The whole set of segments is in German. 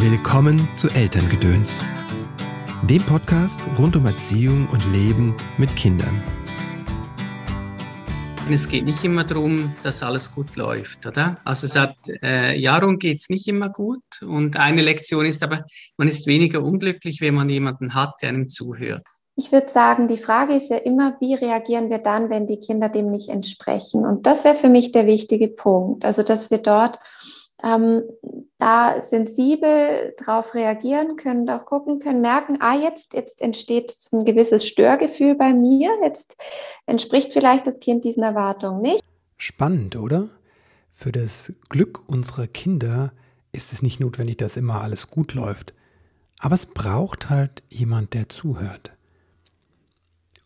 Willkommen zu Elterngedöns, dem Podcast rund um Erziehung und Leben mit Kindern. Es geht nicht immer darum, dass alles gut läuft, oder? Also seit äh, Jahren geht es nicht immer gut und eine Lektion ist aber, man ist weniger unglücklich, wenn man jemanden hat, der einem zuhört. Ich würde sagen, die Frage ist ja immer, wie reagieren wir dann, wenn die Kinder dem nicht entsprechen? Und das wäre für mich der wichtige Punkt. Also, dass wir dort ähm, da sensibel darauf reagieren können, auch gucken können, merken, ah, jetzt, jetzt entsteht ein gewisses Störgefühl bei mir, jetzt entspricht vielleicht das Kind diesen Erwartungen nicht. Spannend, oder? Für das Glück unserer Kinder ist es nicht notwendig, dass immer alles gut läuft. Aber es braucht halt jemand, der zuhört.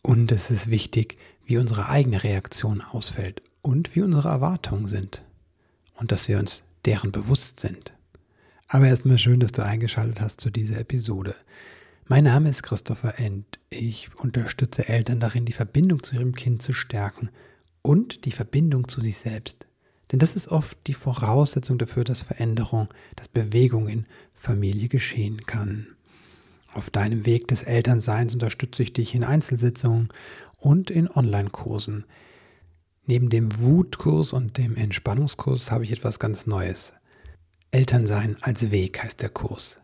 Und es ist wichtig, wie unsere eigene Reaktion ausfällt und wie unsere Erwartungen sind. Und dass wir uns deren bewusst sind. Aber erstmal schön, dass du eingeschaltet hast zu dieser Episode. Mein Name ist Christopher End. Ich unterstütze Eltern darin, die Verbindung zu ihrem Kind zu stärken und die Verbindung zu sich selbst. Denn das ist oft die Voraussetzung dafür, dass Veränderung, dass Bewegung in Familie geschehen kann. Auf deinem Weg des Elternseins unterstütze ich dich in Einzelsitzungen und in Online-Kursen. Neben dem Wutkurs und dem Entspannungskurs habe ich etwas ganz Neues. Elternsein als Weg heißt der Kurs.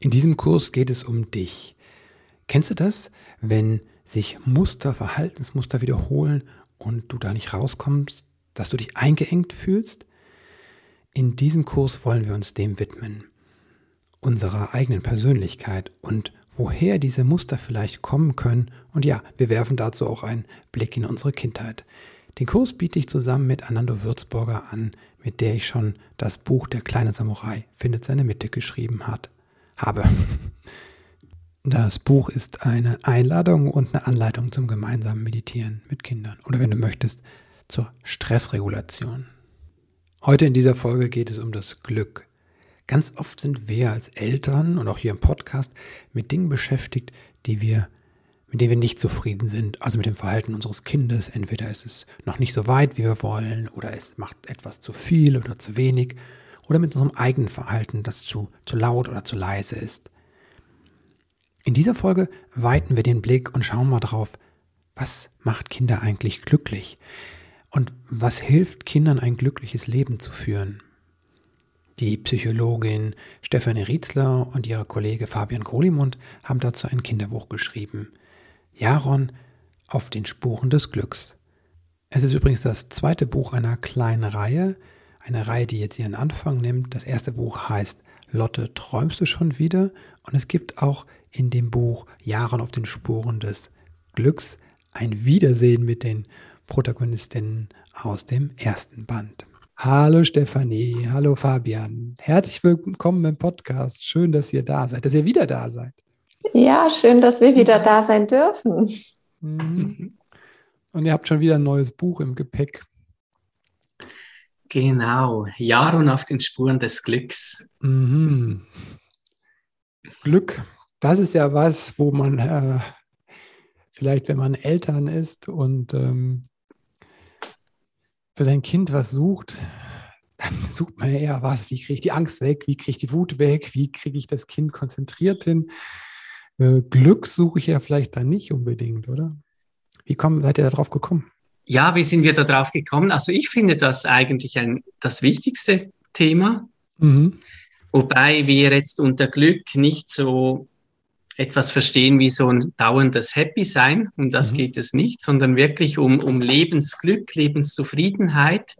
In diesem Kurs geht es um dich. Kennst du das, wenn sich Muster, Verhaltensmuster wiederholen und du da nicht rauskommst, dass du dich eingeengt fühlst? In diesem Kurs wollen wir uns dem widmen, unserer eigenen Persönlichkeit und woher diese Muster vielleicht kommen können. Und ja, wir werfen dazu auch einen Blick in unsere Kindheit. Den Kurs biete ich zusammen mit Anando Würzburger an, mit der ich schon das Buch Der kleine Samurai findet seine Mitte geschrieben hat, habe. Das Buch ist eine Einladung und eine Anleitung zum gemeinsamen Meditieren mit Kindern oder wenn du möchtest, zur Stressregulation. Heute in dieser Folge geht es um das Glück. Ganz oft sind wir als Eltern und auch hier im Podcast mit Dingen beschäftigt, die wir mit dem wir nicht zufrieden sind, also mit dem Verhalten unseres Kindes. Entweder ist es noch nicht so weit, wie wir wollen, oder es macht etwas zu viel oder zu wenig, oder mit unserem eigenen Verhalten, das zu, zu laut oder zu leise ist. In dieser Folge weiten wir den Blick und schauen mal drauf, was macht Kinder eigentlich glücklich? Und was hilft Kindern ein glückliches Leben zu führen? Die Psychologin Stefanie Rietzler und ihre Kollege Fabian Grolimund haben dazu ein Kinderbuch geschrieben. Jaron auf den Spuren des Glücks. Es ist übrigens das zweite Buch einer kleinen Reihe, eine Reihe, die jetzt ihren Anfang nimmt. Das erste Buch heißt Lotte, träumst du schon wieder? Und es gibt auch in dem Buch Jaron auf den Spuren des Glücks ein Wiedersehen mit den Protagonistinnen aus dem ersten Band. Hallo Stefanie, hallo Fabian. Herzlich willkommen im Podcast. Schön, dass ihr da seid, dass ihr wieder da seid. Ja, schön, dass wir wieder da sein dürfen. Mhm. Und ihr habt schon wieder ein neues Buch im Gepäck. Genau, Jaron auf den Spuren des Glücks. Mhm. Glück, das ist ja was, wo man äh, vielleicht, wenn man Eltern ist und ähm, für sein Kind was sucht, dann sucht man eher was, wie kriege ich die Angst weg, wie kriege ich die Wut weg, wie kriege ich das Kind konzentriert hin. Äh, Glück suche ich ja vielleicht dann nicht unbedingt, oder? Wie kommen, seid ihr darauf gekommen? Ja, wie sind wir da drauf gekommen? Also ich finde das eigentlich ein, das wichtigste Thema, mhm. wobei wir jetzt unter Glück nicht so etwas verstehen wie so ein dauerndes Happy sein, um das mhm. geht es nicht, sondern wirklich um, um Lebensglück, Lebenszufriedenheit.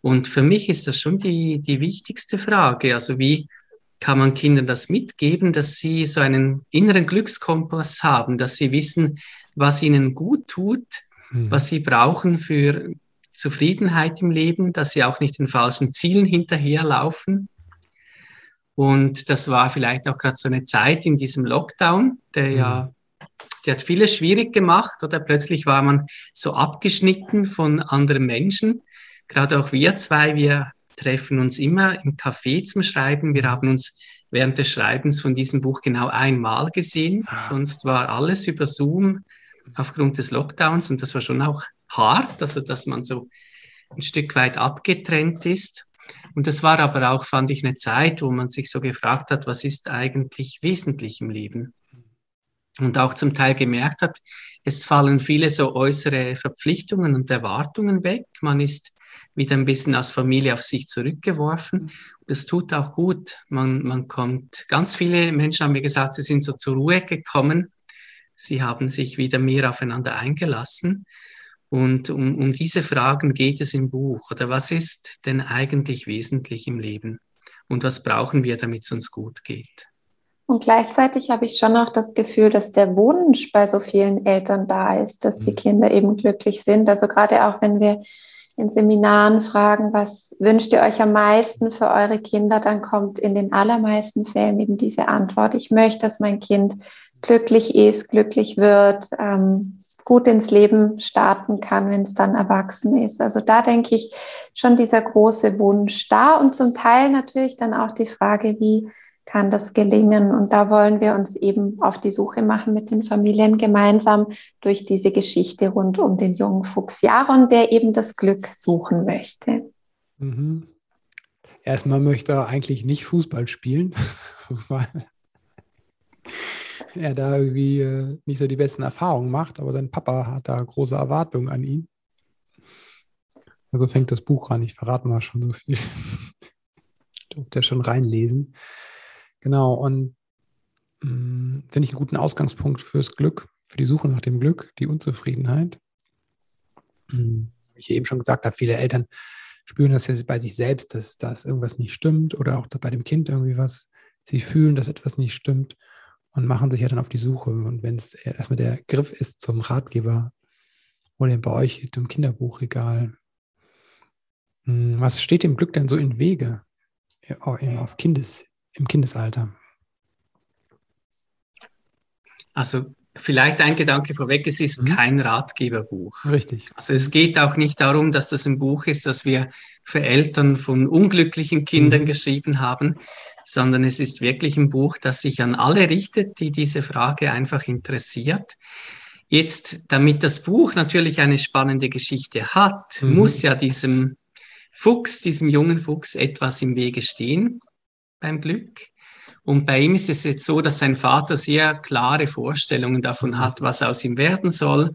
Und für mich ist das schon die, die wichtigste Frage. Also wie, kann man Kindern das mitgeben, dass sie so einen inneren Glückskompass haben, dass sie wissen, was ihnen gut tut, mhm. was sie brauchen für Zufriedenheit im Leben, dass sie auch nicht den falschen Zielen hinterherlaufen. Und das war vielleicht auch gerade so eine Zeit in diesem Lockdown, der ja, der hat vieles schwierig gemacht oder plötzlich war man so abgeschnitten von anderen Menschen. Gerade auch wir zwei, wir treffen uns immer im Café zum Schreiben. Wir haben uns während des Schreibens von diesem Buch genau einmal gesehen. Ah. Sonst war alles über Zoom aufgrund des Lockdowns und das war schon auch hart, also dass man so ein Stück weit abgetrennt ist. Und das war aber auch, fand ich, eine Zeit, wo man sich so gefragt hat, was ist eigentlich wesentlich im Leben? Und auch zum Teil gemerkt hat, es fallen viele so äußere Verpflichtungen und Erwartungen weg. Man ist wieder ein bisschen als Familie auf sich zurückgeworfen. Das tut auch gut. Man, man kommt, ganz viele Menschen haben mir gesagt, sie sind so zur Ruhe gekommen. Sie haben sich wieder mehr aufeinander eingelassen. Und um, um diese Fragen geht es im Buch. Oder was ist denn eigentlich wesentlich im Leben? Und was brauchen wir, damit es uns gut geht? Und gleichzeitig habe ich schon auch das Gefühl, dass der Wunsch bei so vielen Eltern da ist, dass die mhm. Kinder eben glücklich sind. Also gerade auch wenn wir in Seminaren fragen, was wünscht ihr euch am meisten für eure Kinder, dann kommt in den allermeisten Fällen eben diese Antwort, ich möchte, dass mein Kind glücklich ist, glücklich wird, ähm, gut ins Leben starten kann, wenn es dann erwachsen ist. Also da denke ich schon dieser große Wunsch da und zum Teil natürlich dann auch die Frage, wie kann das gelingen? Und da wollen wir uns eben auf die Suche machen mit den Familien gemeinsam durch diese Geschichte rund um den jungen Fuchs Jaron, der eben das Glück suchen möchte. Mhm. Erstmal möchte er eigentlich nicht Fußball spielen, weil er da irgendwie äh, nicht so die besten Erfahrungen macht, aber sein Papa hat da große Erwartungen an ihn. Also fängt das Buch an, ich verrate mal schon so viel. Durfte er schon reinlesen. Genau, und mm, finde ich einen guten Ausgangspunkt fürs Glück, für die Suche nach dem Glück, die Unzufriedenheit. Mhm. Wie ich eben schon gesagt habe, viele Eltern spüren das ja bei sich selbst, dass, dass irgendwas nicht stimmt oder auch bei dem Kind irgendwie was, sie fühlen, dass etwas nicht stimmt und machen sich ja dann auf die Suche. Und wenn es erstmal der Griff ist zum Ratgeber oder bei euch im Kinderbuchregal, hm, was steht dem Glück denn so in Wege? eben auf Kindes, im Kindesalter? Also vielleicht ein Gedanke vorweg, es ist mhm. kein Ratgeberbuch. Richtig. Also es geht auch nicht darum, dass das ein Buch ist, das wir für Eltern von unglücklichen Kindern mhm. geschrieben haben, sondern es ist wirklich ein Buch, das sich an alle richtet, die diese Frage einfach interessiert. Jetzt, damit das Buch natürlich eine spannende Geschichte hat, mhm. muss ja diesem Fuchs, diesem jungen Fuchs etwas im Wege stehen beim Glück. Und bei ihm ist es jetzt so, dass sein Vater sehr klare Vorstellungen davon hat, was aus ihm werden soll,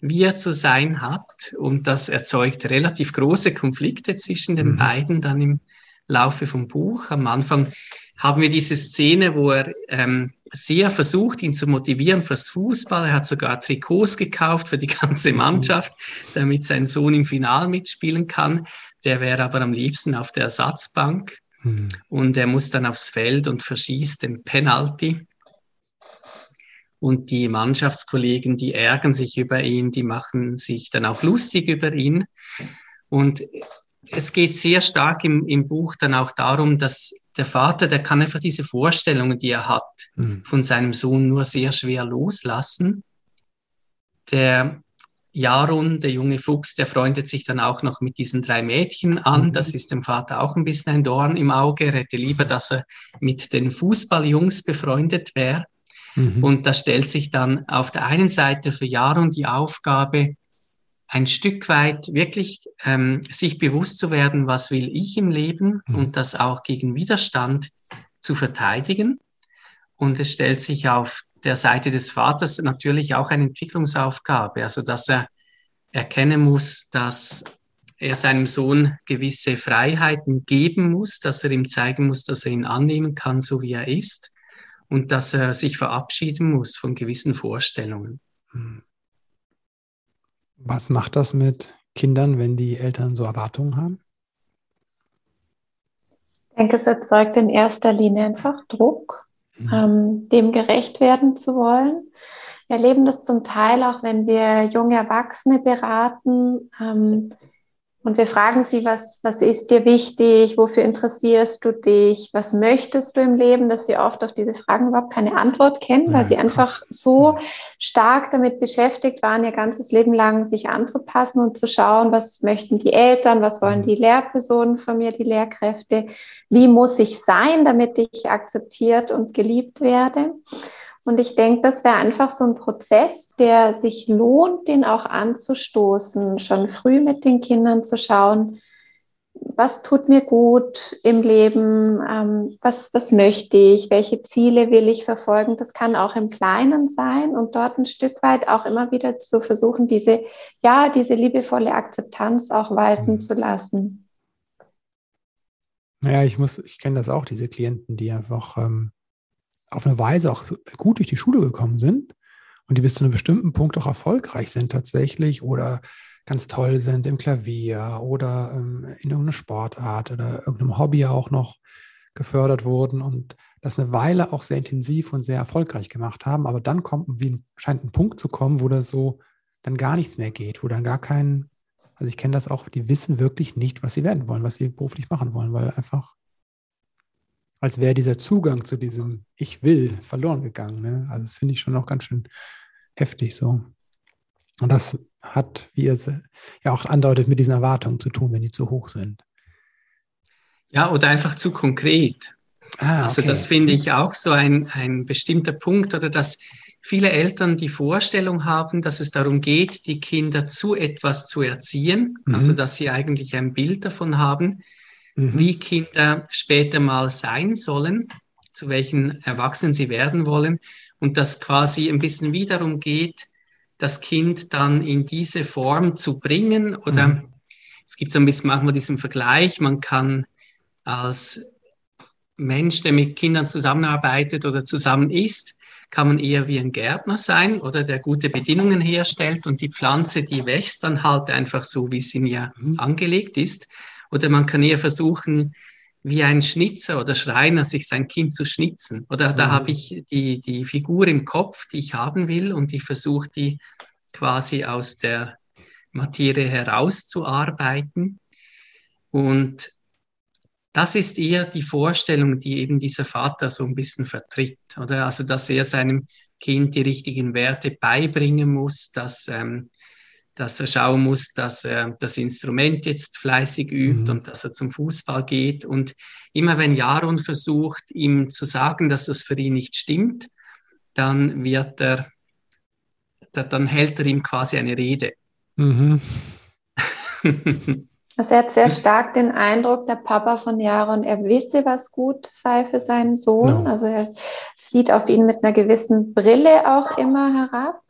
wie er zu sein hat. Und das erzeugt relativ große Konflikte zwischen den mhm. beiden dann im Laufe vom Buch. Am Anfang haben wir diese Szene, wo er ähm, sehr versucht, ihn zu motivieren fürs Fußball. Er hat sogar Trikots gekauft für die ganze mhm. Mannschaft, damit sein Sohn im Final mitspielen kann. Der wäre aber am liebsten auf der Ersatzbank. Mhm. Und er muss dann aufs Feld und verschießt den Penalty. Und die Mannschaftskollegen, die ärgern sich über ihn, die machen sich dann auch lustig über ihn. Und es geht sehr stark im, im Buch dann auch darum, dass der Vater, der kann einfach diese Vorstellungen, die er hat, mhm. von seinem Sohn nur sehr schwer loslassen. Der Jarun, der junge Fuchs, der freundet sich dann auch noch mit diesen drei Mädchen an. Mhm. Das ist dem Vater auch ein bisschen ein Dorn im Auge. Er hätte lieber, dass er mit den Fußballjungs befreundet wäre. Mhm. Und da stellt sich dann auf der einen Seite für Jarun die Aufgabe, ein Stück weit wirklich ähm, sich bewusst zu werden, was will ich im Leben mhm. und das auch gegen Widerstand zu verteidigen. Und es stellt sich auf der Seite des Vaters natürlich auch eine Entwicklungsaufgabe, also dass er erkennen muss, dass er seinem Sohn gewisse Freiheiten geben muss, dass er ihm zeigen muss, dass er ihn annehmen kann, so wie er ist, und dass er sich verabschieden muss von gewissen Vorstellungen. Hm. Was macht das mit Kindern, wenn die Eltern so Erwartungen haben? Ich denke, es erzeugt in erster Linie einfach Druck, mhm. ähm, dem gerecht werden zu wollen. Wir erleben das zum Teil auch, wenn wir junge Erwachsene beraten. Ähm, und wir fragen sie, was, was ist dir wichtig? Wofür interessierst du dich? Was möchtest du im Leben? Dass sie oft auf diese Fragen überhaupt keine Antwort kennen, weil ja, sie einfach krass. so stark damit beschäftigt waren, ihr ganzes Leben lang sich anzupassen und zu schauen, was möchten die Eltern? Was wollen mhm. die Lehrpersonen von mir, die Lehrkräfte? Wie muss ich sein, damit ich akzeptiert und geliebt werde? Und ich denke, das wäre einfach so ein Prozess, der sich lohnt, den auch anzustoßen, schon früh mit den Kindern zu schauen, was tut mir gut im Leben, ähm, was, was möchte ich, welche Ziele will ich verfolgen. Das kann auch im Kleinen sein und dort ein Stück weit auch immer wieder zu versuchen, diese, ja, diese liebevolle Akzeptanz auch walten mhm. zu lassen. Naja, ich muss, ich kenne das auch, diese Klienten, die einfach ähm, auf eine Weise auch gut durch die Schule gekommen sind und die bis zu einem bestimmten Punkt auch erfolgreich sind tatsächlich oder ganz toll sind im Klavier oder ähm, in irgendeiner Sportart oder irgendeinem Hobby auch noch gefördert wurden und das eine Weile auch sehr intensiv und sehr erfolgreich gemacht haben. Aber dann kommt, wie scheint ein Punkt zu kommen, wo das so dann gar nichts mehr geht, wo dann gar kein, also ich kenne das auch, die wissen wirklich nicht, was sie werden wollen, was sie beruflich machen wollen, weil einfach, als wäre dieser Zugang zu diesem Ich will verloren gegangen. Ne? Also das finde ich schon noch ganz schön heftig so. Und das hat, wie ihr ja auch andeutet, mit diesen Erwartungen zu tun, wenn die zu hoch sind. Ja, oder einfach zu konkret. Ah, also okay. Also das finde ich auch so ein, ein bestimmter Punkt oder dass viele Eltern die Vorstellung haben, dass es darum geht, die Kinder zu etwas zu erziehen, mhm. also dass sie eigentlich ein Bild davon haben, mhm. wie Kinder später mal sein sollen, zu welchen Erwachsenen sie werden wollen und dass quasi ein bisschen wie darum geht, das Kind dann in diese Form zu bringen. Oder mhm. es gibt so ein bisschen manchmal diesen Vergleich, man kann als Mensch, der mit Kindern zusammenarbeitet oder zusammen ist, kann man eher wie ein Gärtner sein oder der gute Bedingungen herstellt und die Pflanze, die wächst dann halt einfach so, wie sie mir mhm. angelegt ist. Oder man kann eher versuchen, wie ein Schnitzer oder Schreiner sich sein Kind zu schnitzen. Oder da mhm. habe ich die, die Figur im Kopf, die ich haben will und ich versuche die quasi aus der Materie herauszuarbeiten. Und das ist eher die Vorstellung, die eben dieser Vater so ein bisschen vertritt, oder? Also, dass er seinem Kind die richtigen Werte beibringen muss, dass ähm, dass er schauen muss, dass er das Instrument jetzt fleißig übt mhm. und dass er zum Fußball geht. Und immer wenn Jaron versucht, ihm zu sagen, dass das für ihn nicht stimmt, dann wird er, dann hält er ihm quasi eine Rede. Mhm. Also er hat sehr stark den Eindruck, der Papa von Jaron, er wisse, was gut sei für seinen Sohn. No. Also er sieht auf ihn mit einer gewissen Brille auch immer herab.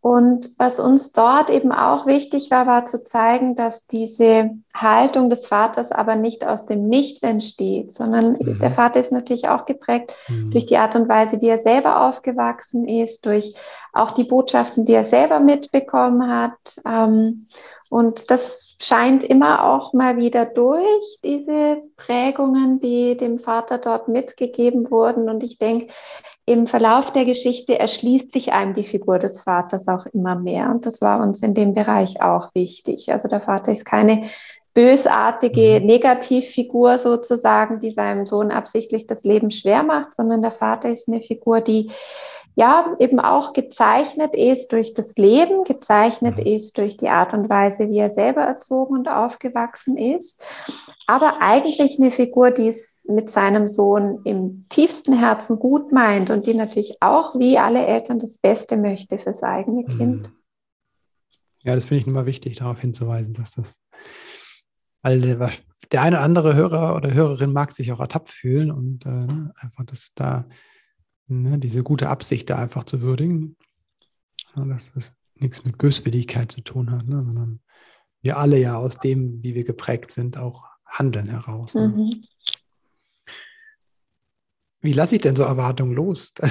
Und was uns dort eben auch wichtig war, war zu zeigen, dass diese Haltung des Vaters aber nicht aus dem Nichts entsteht, sondern mhm. der Vater ist natürlich auch geprägt mhm. durch die Art und Weise, wie er selber aufgewachsen ist, durch auch die Botschaften, die er selber mitbekommen hat. Ähm, und das scheint immer auch mal wieder durch, diese Prägungen, die dem Vater dort mitgegeben wurden. Und ich denke, im Verlauf der Geschichte erschließt sich einem die Figur des Vaters auch immer mehr. Und das war uns in dem Bereich auch wichtig. Also der Vater ist keine bösartige mhm. Negativfigur sozusagen, die seinem Sohn absichtlich das Leben schwer macht, sondern der Vater ist eine Figur, die ja eben auch gezeichnet ist durch das Leben, gezeichnet mhm. ist durch die Art und Weise, wie er selber erzogen und aufgewachsen ist, aber eigentlich eine Figur, die es mit seinem Sohn im tiefsten Herzen gut meint und die natürlich auch wie alle Eltern das Beste möchte fürs eigene mhm. Kind. Ja, das finde ich immer wichtig, darauf hinzuweisen, dass das, weil der eine oder andere Hörer oder Hörerin mag sich auch ertappt fühlen und äh, einfach, dass da ne, diese gute Absicht da einfach zu würdigen. Ja, dass das nichts mit Böswilligkeit zu tun hat, ne, sondern wir alle ja aus dem, wie wir geprägt sind, auch handeln heraus. Ne? Mhm. Wie lasse ich denn so Erwartungen los?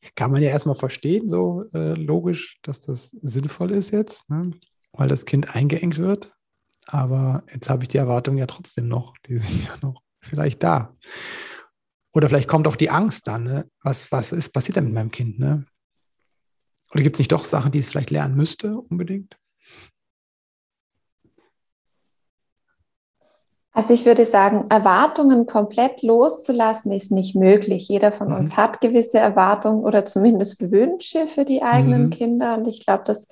Das kann man ja erstmal verstehen, so äh, logisch, dass das sinnvoll ist jetzt, ne? weil das Kind eingeengt wird. Aber jetzt habe ich die Erwartungen ja trotzdem noch. Die sind ja noch vielleicht da. Oder vielleicht kommt auch die Angst dann, ne? was, was ist passiert denn mit meinem Kind? Ne? Oder gibt es nicht doch Sachen, die es vielleicht lernen müsste unbedingt? Also ich würde sagen, Erwartungen komplett loszulassen ist nicht möglich. Jeder von mhm. uns hat gewisse Erwartungen oder zumindest Wünsche für die eigenen mhm. Kinder. Und ich glaube, das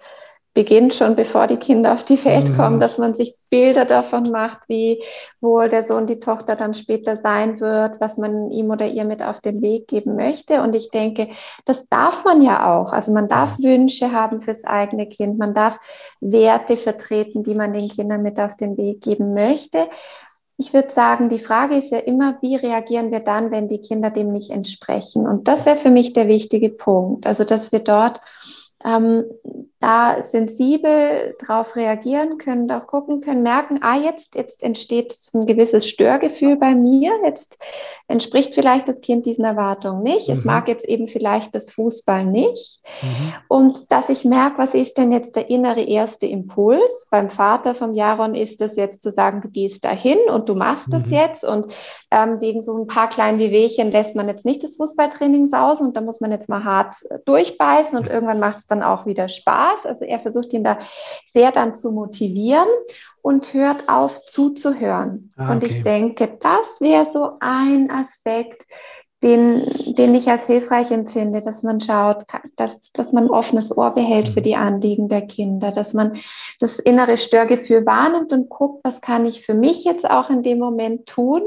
beginnt schon, bevor die Kinder auf die Welt mhm. kommen, dass man sich Bilder davon macht, wie wohl der Sohn, die Tochter dann später sein wird, was man ihm oder ihr mit auf den Weg geben möchte. Und ich denke, das darf man ja auch. Also man darf Wünsche haben fürs eigene Kind, man darf Werte vertreten, die man den Kindern mit auf den Weg geben möchte. Ich würde sagen, die Frage ist ja immer, wie reagieren wir dann, wenn die Kinder dem nicht entsprechen? Und das wäre für mich der wichtige Punkt. Also, dass wir dort ähm, da sensibel darauf reagieren können, auch gucken können, merken, ah, jetzt, jetzt entsteht ein gewisses Störgefühl bei mir, jetzt entspricht vielleicht das Kind diesen Erwartungen nicht, mhm. es mag jetzt eben vielleicht das Fußball nicht mhm. und dass ich merke, was ist denn jetzt der innere erste Impuls? Beim Vater vom Jaron ist es jetzt zu sagen, du gehst dahin und du machst mhm. das jetzt und ähm, wegen so ein paar kleinen Wehwehchen lässt man jetzt nicht das Fußballtraining sausen und da muss man jetzt mal hart durchbeißen und irgendwann macht es dann auch wieder Spaß. Also er versucht ihn da sehr dann zu motivieren und hört auf zuzuhören. Ah, okay. Und ich denke, das wäre so ein Aspekt, den, den ich als hilfreich empfinde, dass man schaut, dass, dass man ein offenes Ohr behält für mhm. die Anliegen der Kinder, dass man das innere Störgefühl wahrnimmt und guckt, was kann ich für mich jetzt auch in dem Moment tun,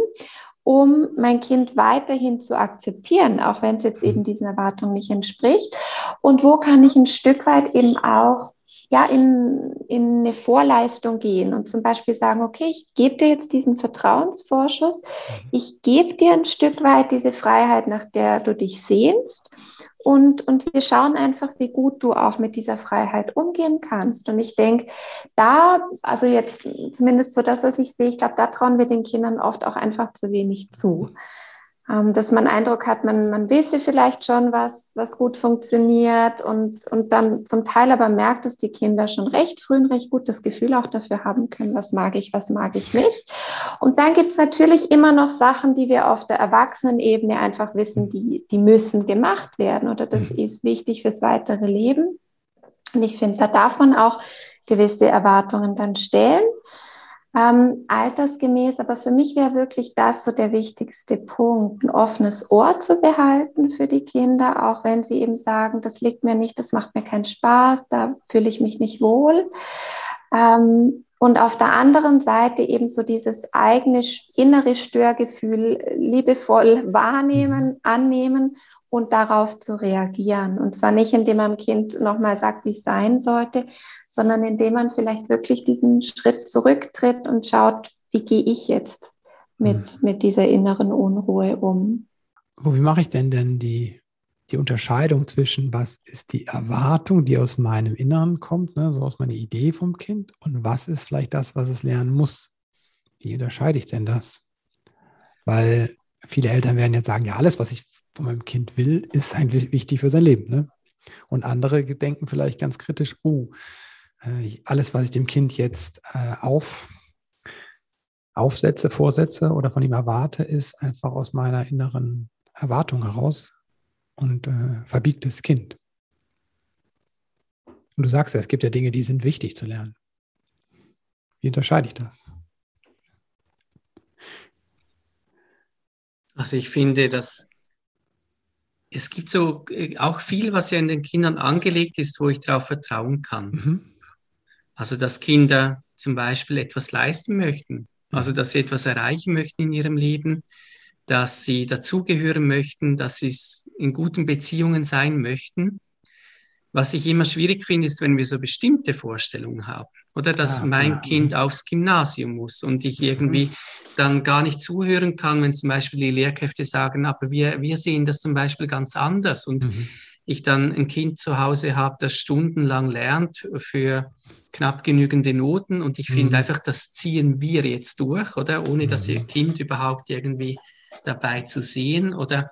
um mein Kind weiterhin zu akzeptieren, auch wenn es jetzt eben diesen Erwartungen nicht entspricht. Und wo kann ich ein Stück weit eben auch ja, in, in eine Vorleistung gehen und zum Beispiel sagen, okay, ich gebe dir jetzt diesen Vertrauensvorschuss, mhm. ich gebe dir ein Stück weit diese Freiheit, nach der du dich sehnst und, und wir schauen einfach, wie gut du auch mit dieser Freiheit umgehen kannst. Und ich denke, da, also jetzt zumindest so das, was ich sehe, ich glaube, da trauen wir den Kindern oft auch einfach zu wenig zu dass man Eindruck hat, man, man wisse vielleicht schon, was, was gut funktioniert und, und dann zum Teil aber merkt, dass die Kinder schon recht früh ein recht gutes Gefühl auch dafür haben können, was mag ich, was mag ich nicht. Und dann gibt es natürlich immer noch Sachen, die wir auf der Erwachsenenebene einfach wissen, die, die müssen gemacht werden oder das mhm. ist wichtig fürs weitere Leben. Und ich finde, da darf man auch gewisse Erwartungen dann stellen ähm, altersgemäß, aber für mich wäre wirklich das so der wichtigste Punkt, ein offenes Ohr zu behalten für die Kinder, auch wenn sie eben sagen, das liegt mir nicht, das macht mir keinen Spaß, da fühle ich mich nicht wohl. Ähm, und auf der anderen Seite eben so dieses eigene innere Störgefühl liebevoll wahrnehmen, mhm. annehmen und darauf zu reagieren. Und zwar nicht, indem man dem Kind nochmal sagt, wie es sein sollte, sondern indem man vielleicht wirklich diesen Schritt zurücktritt und schaut, wie gehe ich jetzt mit, mhm. mit dieser inneren Unruhe um. Wie mache ich denn denn die, die Unterscheidung zwischen, was ist die Erwartung, die aus meinem Inneren kommt, ne, so aus meiner Idee vom Kind, und was ist vielleicht das, was es lernen muss? Wie unterscheide ich denn das? Weil viele Eltern werden jetzt sagen, ja, alles, was ich von meinem Kind will, ist eigentlich wichtig für sein Leben. Ne? Und andere denken vielleicht ganz kritisch, oh, äh, alles, was ich dem Kind jetzt äh, auf, aufsetze, vorsetze oder von ihm erwarte, ist einfach aus meiner inneren Erwartung heraus und äh, verbiegt das Kind. Und du sagst ja, es gibt ja Dinge, die sind wichtig zu lernen. Wie unterscheide ich das? Also ich finde, dass es gibt so äh, auch viel, was ja in den Kindern angelegt ist, wo ich darauf vertrauen kann. Mhm. Also dass Kinder zum Beispiel etwas leisten möchten, also dass sie etwas erreichen möchten in ihrem Leben, dass sie dazugehören möchten, dass sie in guten Beziehungen sein möchten. Was ich immer schwierig finde, ist, wenn wir so bestimmte Vorstellungen haben. Oder dass ah, mein ja. Kind aufs Gymnasium muss und ich irgendwie mhm. dann gar nicht zuhören kann, wenn zum Beispiel die Lehrkräfte sagen, aber wir, wir sehen das zum Beispiel ganz anders. Und mhm ich dann ein Kind zu Hause habe, das stundenlang lernt für knapp genügende Noten und ich finde mhm. einfach, das ziehen wir jetzt durch, oder? Ohne mhm. das Kind überhaupt irgendwie dabei zu sehen oder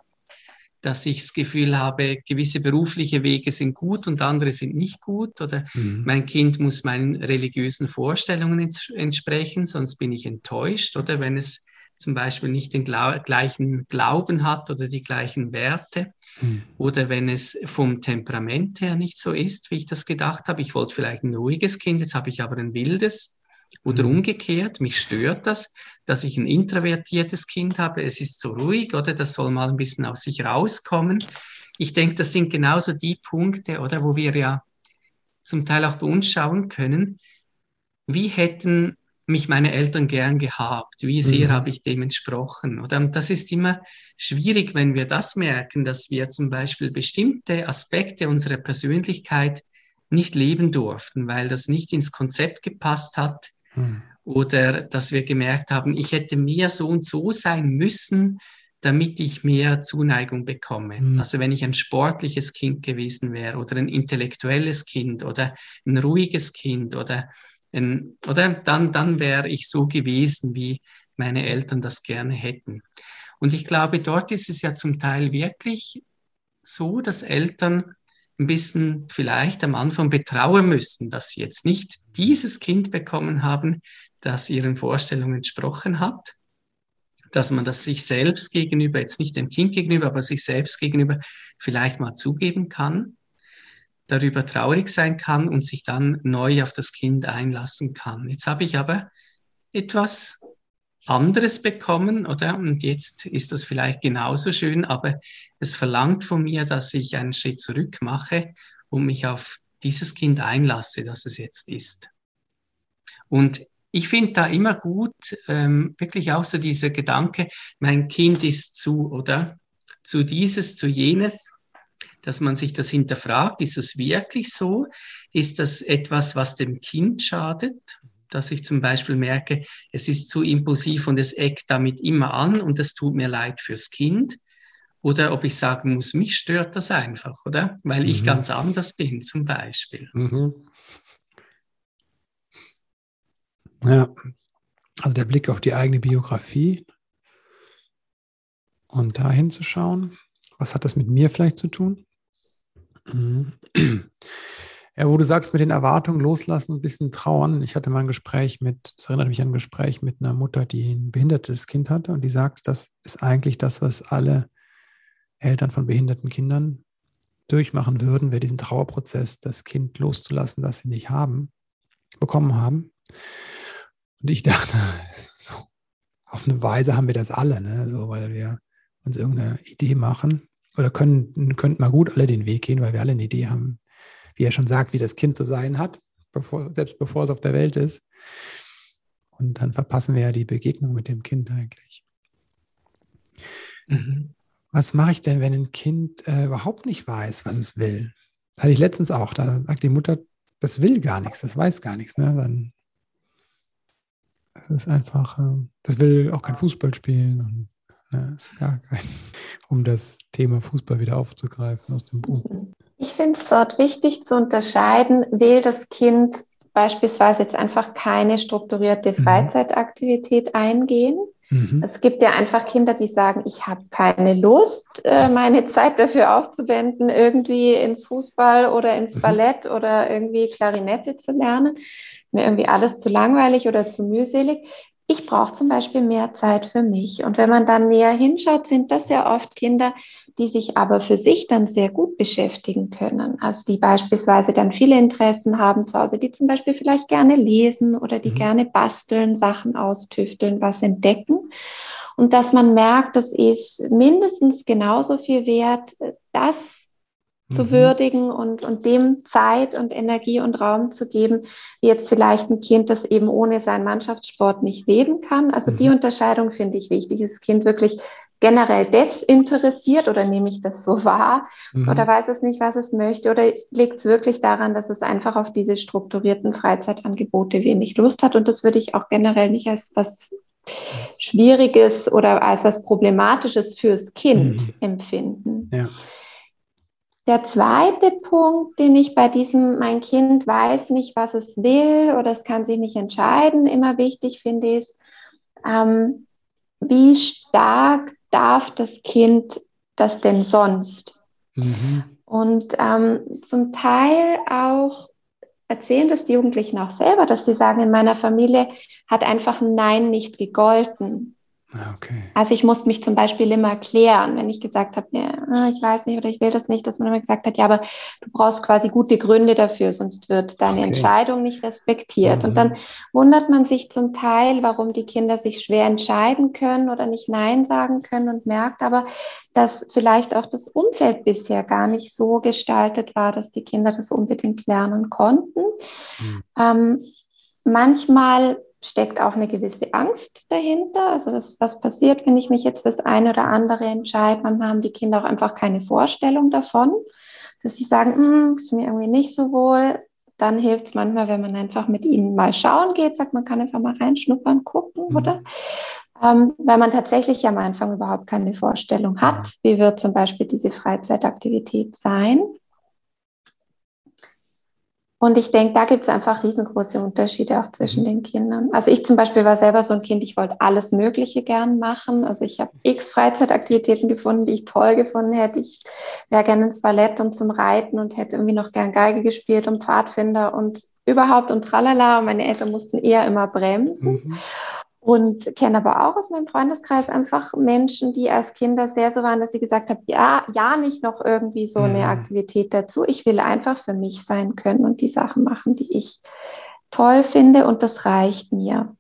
dass ich das Gefühl habe, gewisse berufliche Wege sind gut und andere sind nicht gut oder mhm. mein Kind muss meinen religiösen Vorstellungen entsprechen, sonst bin ich enttäuscht oder wenn es zum Beispiel nicht den Glau gleichen Glauben hat oder die gleichen Werte. Mhm. Oder wenn es vom Temperament her nicht so ist, wie ich das gedacht habe. Ich wollte vielleicht ein ruhiges Kind, jetzt habe ich aber ein wildes. Oder mhm. umgekehrt, mich stört das, dass ich ein introvertiertes Kind habe. Es ist so ruhig, oder? Das soll mal ein bisschen aus sich rauskommen. Ich denke, das sind genauso die Punkte, oder, wo wir ja zum Teil auch bei uns schauen können, wie hätten mich meine Eltern gern gehabt, wie sehr mhm. habe ich dem entsprochen. Oder das ist immer schwierig, wenn wir das merken, dass wir zum Beispiel bestimmte Aspekte unserer Persönlichkeit nicht leben durften, weil das nicht ins Konzept gepasst hat. Mhm. Oder dass wir gemerkt haben, ich hätte mehr so und so sein müssen, damit ich mehr Zuneigung bekomme. Mhm. Also wenn ich ein sportliches Kind gewesen wäre oder ein intellektuelles Kind oder ein ruhiges Kind oder, ein, oder dann, dann wäre ich so gewesen, wie meine Eltern das gerne hätten. Und ich glaube, dort ist es ja zum Teil wirklich so, dass Eltern ein bisschen vielleicht am Anfang betrauen müssen, dass sie jetzt nicht dieses Kind bekommen haben, das ihren Vorstellungen entsprochen hat, dass man das sich selbst gegenüber, jetzt nicht dem Kind gegenüber, aber sich selbst gegenüber vielleicht mal zugeben kann, darüber traurig sein kann und sich dann neu auf das Kind einlassen kann. Jetzt habe ich aber etwas anderes bekommen, oder? Und jetzt ist das vielleicht genauso schön, aber es verlangt von mir, dass ich einen Schritt zurück mache und mich auf dieses Kind einlasse, das es jetzt ist. Und ich finde da immer gut, ähm, wirklich auch so dieser Gedanke, mein Kind ist zu, oder? Zu dieses, zu jenes, dass man sich das hinterfragt, ist das wirklich so? Ist das etwas, was dem Kind schadet? Dass ich zum Beispiel merke, es ist zu impulsiv und es eckt damit immer an und es tut mir leid fürs Kind. Oder ob ich sagen muss, mich stört das einfach, oder? Weil mhm. ich ganz anders bin, zum Beispiel. Mhm. Ja, also der Blick auf die eigene Biografie und da hinzuschauen, was hat das mit mir vielleicht zu tun? Ja, wo du sagst, mit den Erwartungen loslassen und ein bisschen trauern. Ich hatte mal ein Gespräch mit, das erinnert mich an ein Gespräch mit einer Mutter, die ein behindertes Kind hatte und die sagt, das ist eigentlich das, was alle Eltern von behinderten Kindern durchmachen würden, wäre diesen Trauerprozess, das Kind loszulassen, das sie nicht haben, bekommen haben. Und ich dachte, so, auf eine Weise haben wir das alle, ne? so, weil wir uns irgendeine Idee machen oder können, könnten mal gut alle den Weg gehen, weil wir alle eine Idee haben, wie er schon sagt, wie das Kind zu sein hat, bevor, selbst bevor es auf der Welt ist. Und dann verpassen wir ja die Begegnung mit dem Kind eigentlich. Mhm. Was mache ich denn, wenn ein Kind äh, überhaupt nicht weiß, was es will? Das hatte ich letztens auch. Da sagt die Mutter, das will gar nichts, das weiß gar nichts. Ne? Dann das ist einfach, ähm, das will auch kein Fußball spielen und ne, ist gar kein, um das Thema Fußball wieder aufzugreifen aus dem Buch. Ich finde es dort wichtig zu unterscheiden, will das Kind beispielsweise jetzt einfach keine strukturierte mhm. Freizeitaktivität eingehen. Mhm. Es gibt ja einfach Kinder, die sagen, ich habe keine Lust, äh, meine Zeit dafür aufzuwenden, irgendwie ins Fußball oder ins mhm. Ballett oder irgendwie Klarinette zu lernen mir irgendwie alles zu langweilig oder zu mühselig. Ich brauche zum Beispiel mehr Zeit für mich. Und wenn man dann näher hinschaut, sind das ja oft Kinder, die sich aber für sich dann sehr gut beschäftigen können. Also die beispielsweise dann viele Interessen haben zu Hause, die zum Beispiel vielleicht gerne lesen oder die mhm. gerne basteln, Sachen austüfteln, was entdecken. Und dass man merkt, das ist mindestens genauso viel wert, das zu mhm. würdigen und, und dem Zeit und Energie und Raum zu geben, wie jetzt vielleicht ein Kind, das eben ohne seinen Mannschaftssport nicht leben kann. Also mhm. die Unterscheidung finde ich wichtig. Ist das Kind wirklich generell desinteressiert oder nehme ich das so wahr mhm. oder weiß es nicht, was es möchte oder liegt es wirklich daran, dass es einfach auf diese strukturierten Freizeitangebote wenig Lust hat und das würde ich auch generell nicht als was Schwieriges oder als was Problematisches fürs Kind mhm. empfinden. Ja. Der zweite Punkt, den ich bei diesem, mein Kind weiß nicht, was es will oder es kann sich nicht entscheiden, immer wichtig finde, ist, ähm, wie stark darf das Kind das denn sonst? Mhm. Und ähm, zum Teil auch erzählen das die Jugendlichen auch selber, dass sie sagen, in meiner Familie hat einfach ein Nein nicht gegolten. Ah, okay. Also ich musste mich zum Beispiel immer erklären, wenn ich gesagt habe, ja, ah, ich weiß nicht oder ich will das nicht, dass man immer gesagt hat, ja, aber du brauchst quasi gute Gründe dafür, sonst wird deine okay. Entscheidung nicht respektiert. Mhm. Und dann wundert man sich zum Teil, warum die Kinder sich schwer entscheiden können oder nicht Nein sagen können und merkt aber, dass vielleicht auch das Umfeld bisher gar nicht so gestaltet war, dass die Kinder das unbedingt lernen konnten. Mhm. Ähm, manchmal steckt auch eine gewisse Angst dahinter. Also das, was passiert, wenn ich mich jetzt fürs eine oder andere entscheide? Manchmal haben die Kinder auch einfach keine Vorstellung davon, dass sie sagen, hm, ist mir irgendwie nicht so wohl. Dann hilft es manchmal, wenn man einfach mit ihnen mal schauen geht, sagt man kann einfach mal reinschnuppern, gucken, mhm. oder? Ähm, weil man tatsächlich am Anfang überhaupt keine Vorstellung hat, wie wird zum Beispiel diese Freizeitaktivität sein. Und ich denke, da gibt es einfach riesengroße Unterschiede auch zwischen mhm. den Kindern. Also ich zum Beispiel war selber so ein Kind, ich wollte alles Mögliche gern machen. Also ich habe x Freizeitaktivitäten gefunden, die ich toll gefunden hätte. Ich wäre gerne ins Ballett und zum Reiten und hätte irgendwie noch gern Geige gespielt und Pfadfinder und überhaupt und tralala. Und meine Eltern mussten eher immer bremsen. Mhm. Und kenne aber auch aus meinem Freundeskreis einfach Menschen, die als Kinder sehr so waren, dass sie gesagt haben, ja, ja, nicht noch irgendwie so eine mhm. Aktivität dazu. Ich will einfach für mich sein können und die Sachen machen, die ich toll finde und das reicht mir.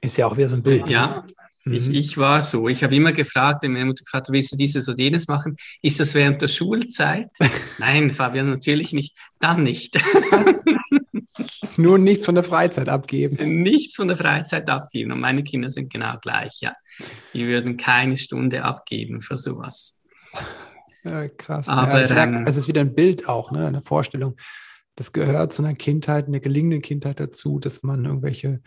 Ist ja auch wieder so ein Bild. Ja, mhm. ich, ich war so. Ich habe immer gefragt, wenn meine Mutter gefragt hat, willst du dieses oder jenes machen? Ist das während der Schulzeit? Nein, Fabian, natürlich nicht. Dann nicht. Nur nichts von der Freizeit abgeben. Nichts von der Freizeit abgeben. Und meine Kinder sind genau gleich, ja. Die würden keine Stunde abgeben für sowas. Ja, krass. Aber ja, merke, ähm, es ist wieder ein Bild auch, ne? eine Vorstellung. Das gehört zu einer Kindheit, einer gelingenden Kindheit dazu, dass man irgendwelche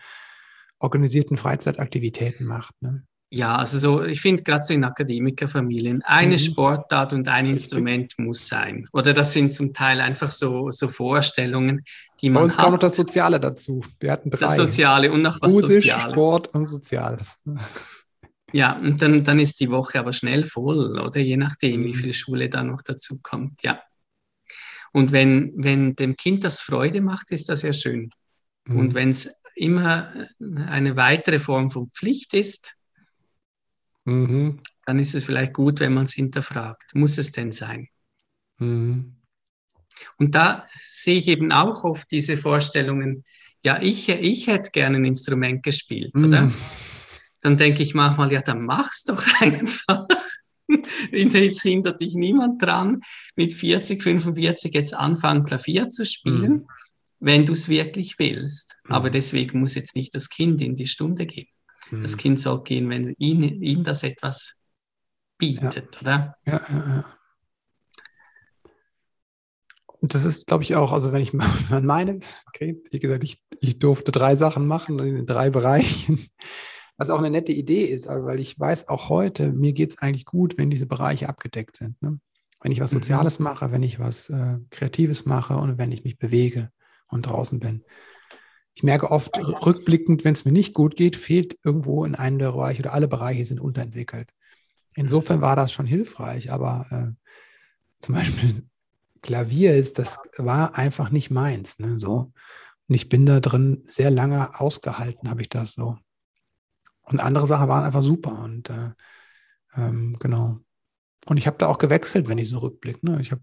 organisierten Freizeitaktivitäten macht. Ne? Ja, also so, ich finde gerade so in Akademikerfamilien, eine mhm. Sportart und ein Instrument muss sein. Oder das sind zum Teil einfach so, so Vorstellungen, die man Bei uns hat. kam noch das Soziale dazu. Wir hatten drei. Das Soziale und noch was Musisch, Soziales. Sport und Soziales. Ja, und dann, dann ist die Woche aber schnell voll, oder? Je nachdem, wie mhm. viel Schule da noch dazu kommt, ja. Und wenn, wenn dem Kind das Freude macht, ist das ja schön. Mhm. Und wenn es immer eine weitere Form von Pflicht ist, mhm. dann ist es vielleicht gut, wenn man es hinterfragt. Muss es denn sein? Mhm. Und da sehe ich eben auch oft diese Vorstellungen, ja, ich, ich hätte gerne ein Instrument gespielt, mhm. oder? Dann denke ich manchmal, ja, dann mach's doch einfach. Jetzt hindert dich niemand dran, mit 40, 45 jetzt anfangen, Klavier zu spielen, mhm. wenn du es wirklich willst. Mhm. Aber deswegen muss jetzt nicht das Kind in die Stunde gehen. Das mhm. Kind soll gehen, wenn ihm, ihm das etwas bietet, ja. oder? Ja, ja, ja. Und das ist, glaube ich, auch, also wenn ich an meine, okay, wie gesagt, ich, ich durfte drei Sachen machen in drei Bereichen, was auch eine nette Idee ist, weil ich weiß auch heute, mir geht es eigentlich gut, wenn diese Bereiche abgedeckt sind. Ne? Wenn ich was mhm. Soziales mhm. mache, wenn ich was äh, Kreatives mache und wenn ich mich bewege und draußen bin. Ich merke oft rückblickend, wenn es mir nicht gut geht, fehlt irgendwo in einem der Bereiche oder alle Bereiche sind unterentwickelt. Insofern war das schon hilfreich, aber äh, zum Beispiel Klavier ist, das war einfach nicht meins. Ne, so. Und ich bin da drin sehr lange ausgehalten, habe ich das so. Und andere Sachen waren einfach super. Und äh, ähm, genau. Und ich habe da auch gewechselt, wenn ich so rückblicke. Ne? Ich habe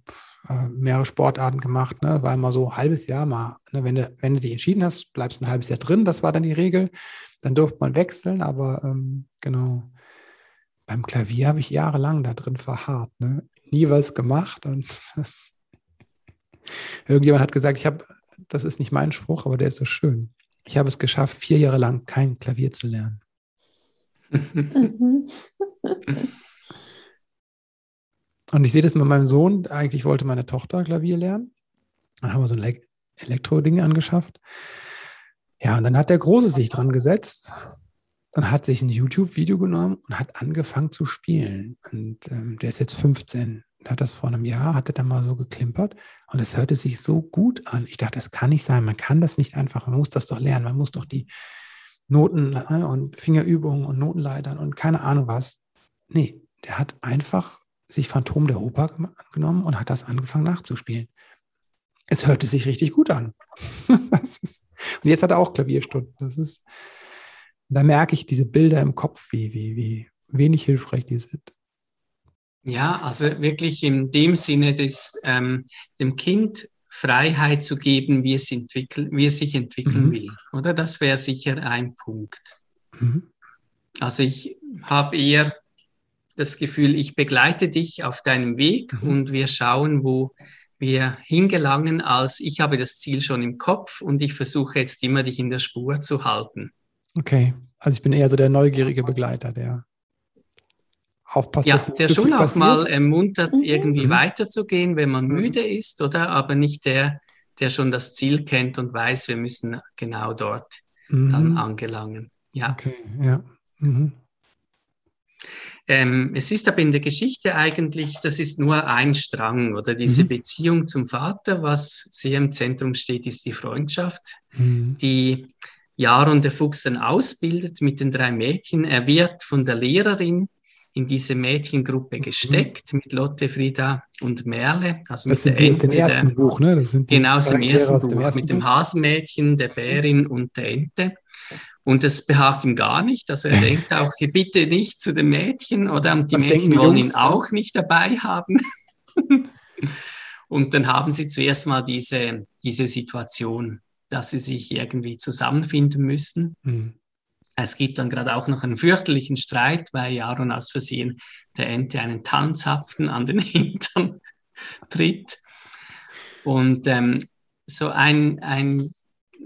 äh, mehrere Sportarten gemacht, ne? war immer so ein halbes Jahr mal. Ne? Wenn, du, wenn du dich entschieden hast, bleibst ein halbes Jahr drin, das war dann die Regel. Dann durfte man wechseln, aber ähm, genau. Beim Klavier habe ich jahrelang da drin verharrt. Ne? Nie was gemacht und Irgendjemand hat gesagt, ich habe, das ist nicht mein Spruch, aber der ist so schön. Ich habe es geschafft, vier Jahre lang kein Klavier zu lernen. Und ich sehe das mit meinem Sohn. Eigentlich wollte meine Tochter Klavier lernen. Dann haben wir so ein Elektro-Ding angeschafft. Ja, und dann hat der Große sich dran gesetzt und hat sich ein YouTube-Video genommen und hat angefangen zu spielen. Und ähm, der ist jetzt 15 hat das vor einem Jahr, hatte da mal so geklimpert und es hörte sich so gut an. Ich dachte, das kann nicht sein, man kann das nicht einfach, man muss das doch lernen, man muss doch die Noten ne, und Fingerübungen und Notenleitern und keine Ahnung was. Nee, der hat einfach sich Phantom der Oper genommen und hat das angefangen nachzuspielen. Es hörte sich richtig gut an. ist, und jetzt hat er auch Klavierstunden. Das ist, Da merke ich diese Bilder im Kopf, wie, wie, wie wenig hilfreich die sind. Ja, also wirklich in dem Sinne des ähm, dem Kind Freiheit zu geben, wie es, entwickeln, wie es sich entwickeln mhm. will. Oder das wäre sicher ein Punkt. Mhm. Also ich habe eher das Gefühl, ich begleite dich auf deinem Weg mhm. und wir schauen, wo wir hingelangen, als ich habe das Ziel schon im Kopf und ich versuche jetzt immer, dich in der Spur zu halten. Okay, also ich bin eher so der neugierige Begleiter, der aufpasst. Ja, der schon auch mal ermuntert, mhm. irgendwie mhm. weiterzugehen, wenn man mhm. müde ist, oder? Aber nicht der, der schon das Ziel kennt und weiß, wir müssen genau dort mhm. dann angelangen. Ja. Okay, ja. Mhm. Ähm, es ist aber in der Geschichte eigentlich, das ist nur ein Strang oder diese mhm. Beziehung zum Vater, was sehr im Zentrum steht, ist die Freundschaft, mhm. die Jaron der Fuchs dann ausbildet mit den drei Mädchen. Er wird von der Lehrerin in diese Mädchengruppe mhm. gesteckt mit Lotte, Frieda und Merle. Also das mit sind der die aus dem ersten der, Buch, ne? Das sind genau, aus dem ersten Buch, dem ersten mit Buch. dem Hasenmädchen, der Bärin und der Ente. Und es behagt ihm gar nicht. Also er denkt auch, bitte nicht zu den Mädchen oder die Was Mädchen wollen ihn auch nicht dabei haben. und dann haben sie zuerst mal diese, diese Situation, dass sie sich irgendwie zusammenfinden müssen. Mhm. Es gibt dann gerade auch noch einen fürchterlichen Streit, weil Jaron aus Versehen der Ente einen Tannenzapfen an den Hintern tritt. Und ähm, so ein, ein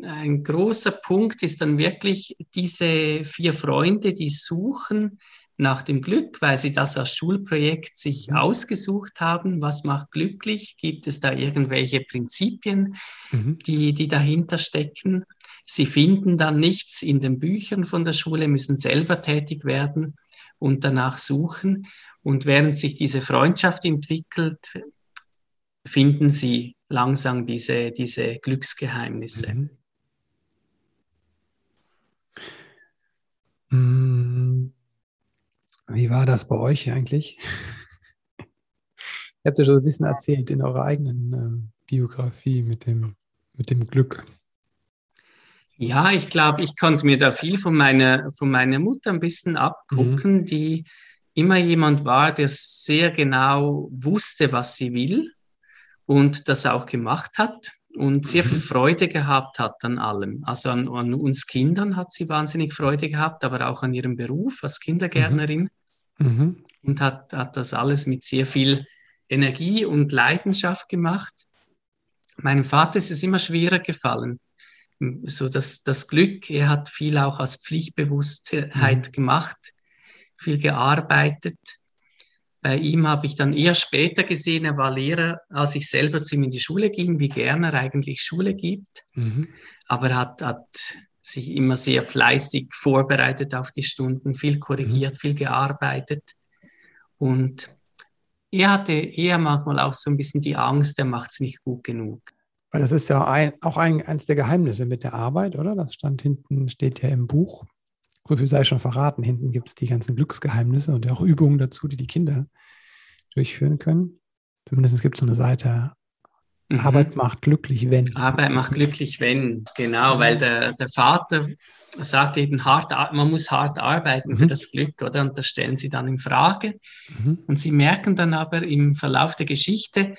ein großer Punkt ist dann wirklich diese vier Freunde, die suchen nach dem Glück, weil sie das als Schulprojekt sich mhm. ausgesucht haben. Was macht glücklich? Gibt es da irgendwelche Prinzipien, mhm. die, die dahinter stecken? Sie finden dann nichts in den Büchern von der Schule, müssen selber tätig werden und danach suchen. Und während sich diese Freundschaft entwickelt, finden sie langsam diese, diese Glücksgeheimnisse. Mhm. Wie war das bei euch eigentlich? Ihr habt ja schon ein bisschen erzählt in eurer eigenen äh, Biografie mit dem, mit dem Glück. Ja, ich glaube, ich konnte mir da viel von meiner, von meiner Mutter ein bisschen abgucken, mhm. die immer jemand war, der sehr genau wusste, was sie will und das auch gemacht hat und sehr viel mhm. Freude gehabt hat an allem. Also an, an, uns Kindern hat sie wahnsinnig Freude gehabt, aber auch an ihrem Beruf als Kindergärtnerin. Mhm. mhm. Und hat, hat das alles mit sehr viel Energie und Leidenschaft gemacht. Meinem Vater ist es immer schwerer gefallen. So das, das Glück, er hat viel auch als Pflichtbewusstheit mhm. gemacht, viel gearbeitet bei ihm habe ich dann eher später gesehen, er war Lehrer, als ich selber zu ihm in die Schule ging, wie gerne er eigentlich Schule gibt. Mhm. Aber er hat, hat sich immer sehr fleißig vorbereitet auf die Stunden, viel korrigiert, mhm. viel gearbeitet. Und er hatte eher manchmal auch so ein bisschen die Angst, er macht es nicht gut genug. Weil das ist ja ein, auch ein, eines der Geheimnisse mit der Arbeit, oder? Das stand hinten, steht ja im Buch so viel sei schon verraten. Hinten gibt es die ganzen Glücksgeheimnisse und auch Übungen dazu, die die Kinder durchführen können. Zumindest gibt es so eine Seite, mhm. Arbeit macht glücklich, wenn. Arbeit macht glücklich, wenn, genau, weil der, der Vater sagt eben, hart, man muss hart arbeiten mhm. für das Glück, oder? Und das stellen sie dann in Frage. Mhm. Und sie merken dann aber im Verlauf der Geschichte,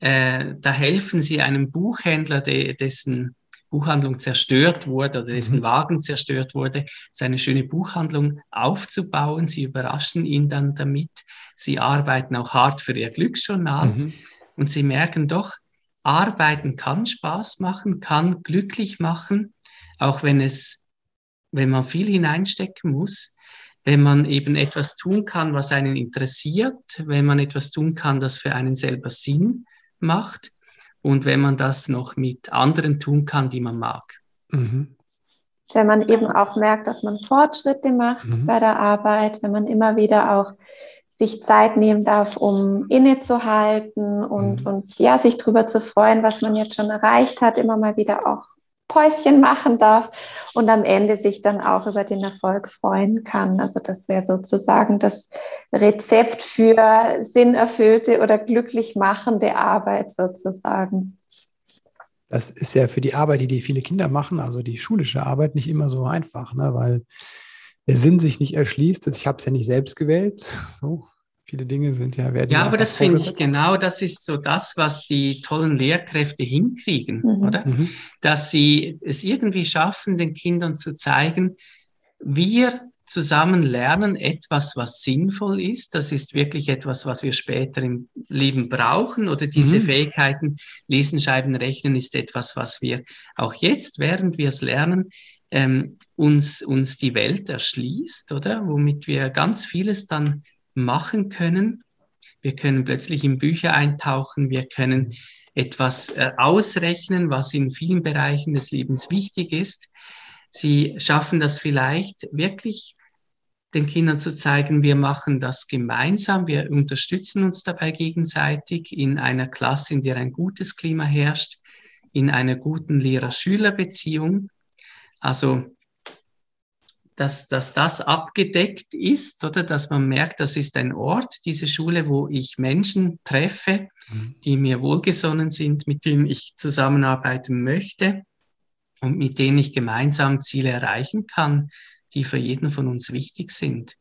äh, da helfen sie einem Buchhändler, de, dessen Buchhandlung zerstört wurde oder dessen mhm. Wagen zerstört wurde, seine schöne Buchhandlung aufzubauen. Sie überraschen ihn dann damit. Sie arbeiten auch hart für ihr Glücksjournal mhm. und sie merken doch, Arbeiten kann Spaß machen, kann glücklich machen, auch wenn es, wenn man viel hineinstecken muss, wenn man eben etwas tun kann, was einen interessiert, wenn man etwas tun kann, das für einen selber Sinn macht und wenn man das noch mit anderen tun kann, die man mag. Mhm. Wenn man eben auch merkt, dass man Fortschritte macht mhm. bei der Arbeit, wenn man immer wieder auch sich Zeit nehmen darf, um innezuhalten und, mhm. und ja, sich darüber zu freuen, was man jetzt schon erreicht hat, immer mal wieder auch Päuschen machen darf und am Ende sich dann auch über den Erfolg freuen kann. Also das wäre sozusagen das Rezept für sinnerfüllte oder glücklich machende Arbeit sozusagen. das ist ja für die Arbeit, die, die viele Kinder machen, also die schulische Arbeit, nicht immer so einfach, ne? weil der Sinn sich nicht erschließt. Ich habe es ja nicht selbst gewählt. So, viele Dinge sind ja werden. Ja, aber das finde ich genau, das ist so das, was die tollen Lehrkräfte hinkriegen, mhm. oder? Mhm. Dass sie es irgendwie schaffen, den Kindern zu zeigen, wir zusammen lernen etwas, was sinnvoll ist. Das ist wirklich etwas, was wir später im Leben brauchen. Oder diese mhm. Fähigkeiten, Lesen, Schreiben, Rechnen, ist etwas, was wir auch jetzt, während wir es lernen, ähm, uns, uns die Welt erschließt, oder? Womit wir ganz vieles dann machen können. Wir können plötzlich in Bücher eintauchen, wir können etwas äh, ausrechnen, was in vielen Bereichen des Lebens wichtig ist. Sie schaffen das vielleicht wirklich den Kindern zu zeigen, wir machen das gemeinsam, wir unterstützen uns dabei gegenseitig in einer Klasse, in der ein gutes Klima herrscht, in einer guten Lehrer-Schüler-Beziehung. Also, dass, dass das abgedeckt ist oder dass man merkt, das ist ein Ort, diese Schule, wo ich Menschen treffe, mhm. die mir wohlgesonnen sind, mit denen ich zusammenarbeiten möchte und mit denen ich gemeinsam Ziele erreichen kann, die für jeden von uns wichtig sind.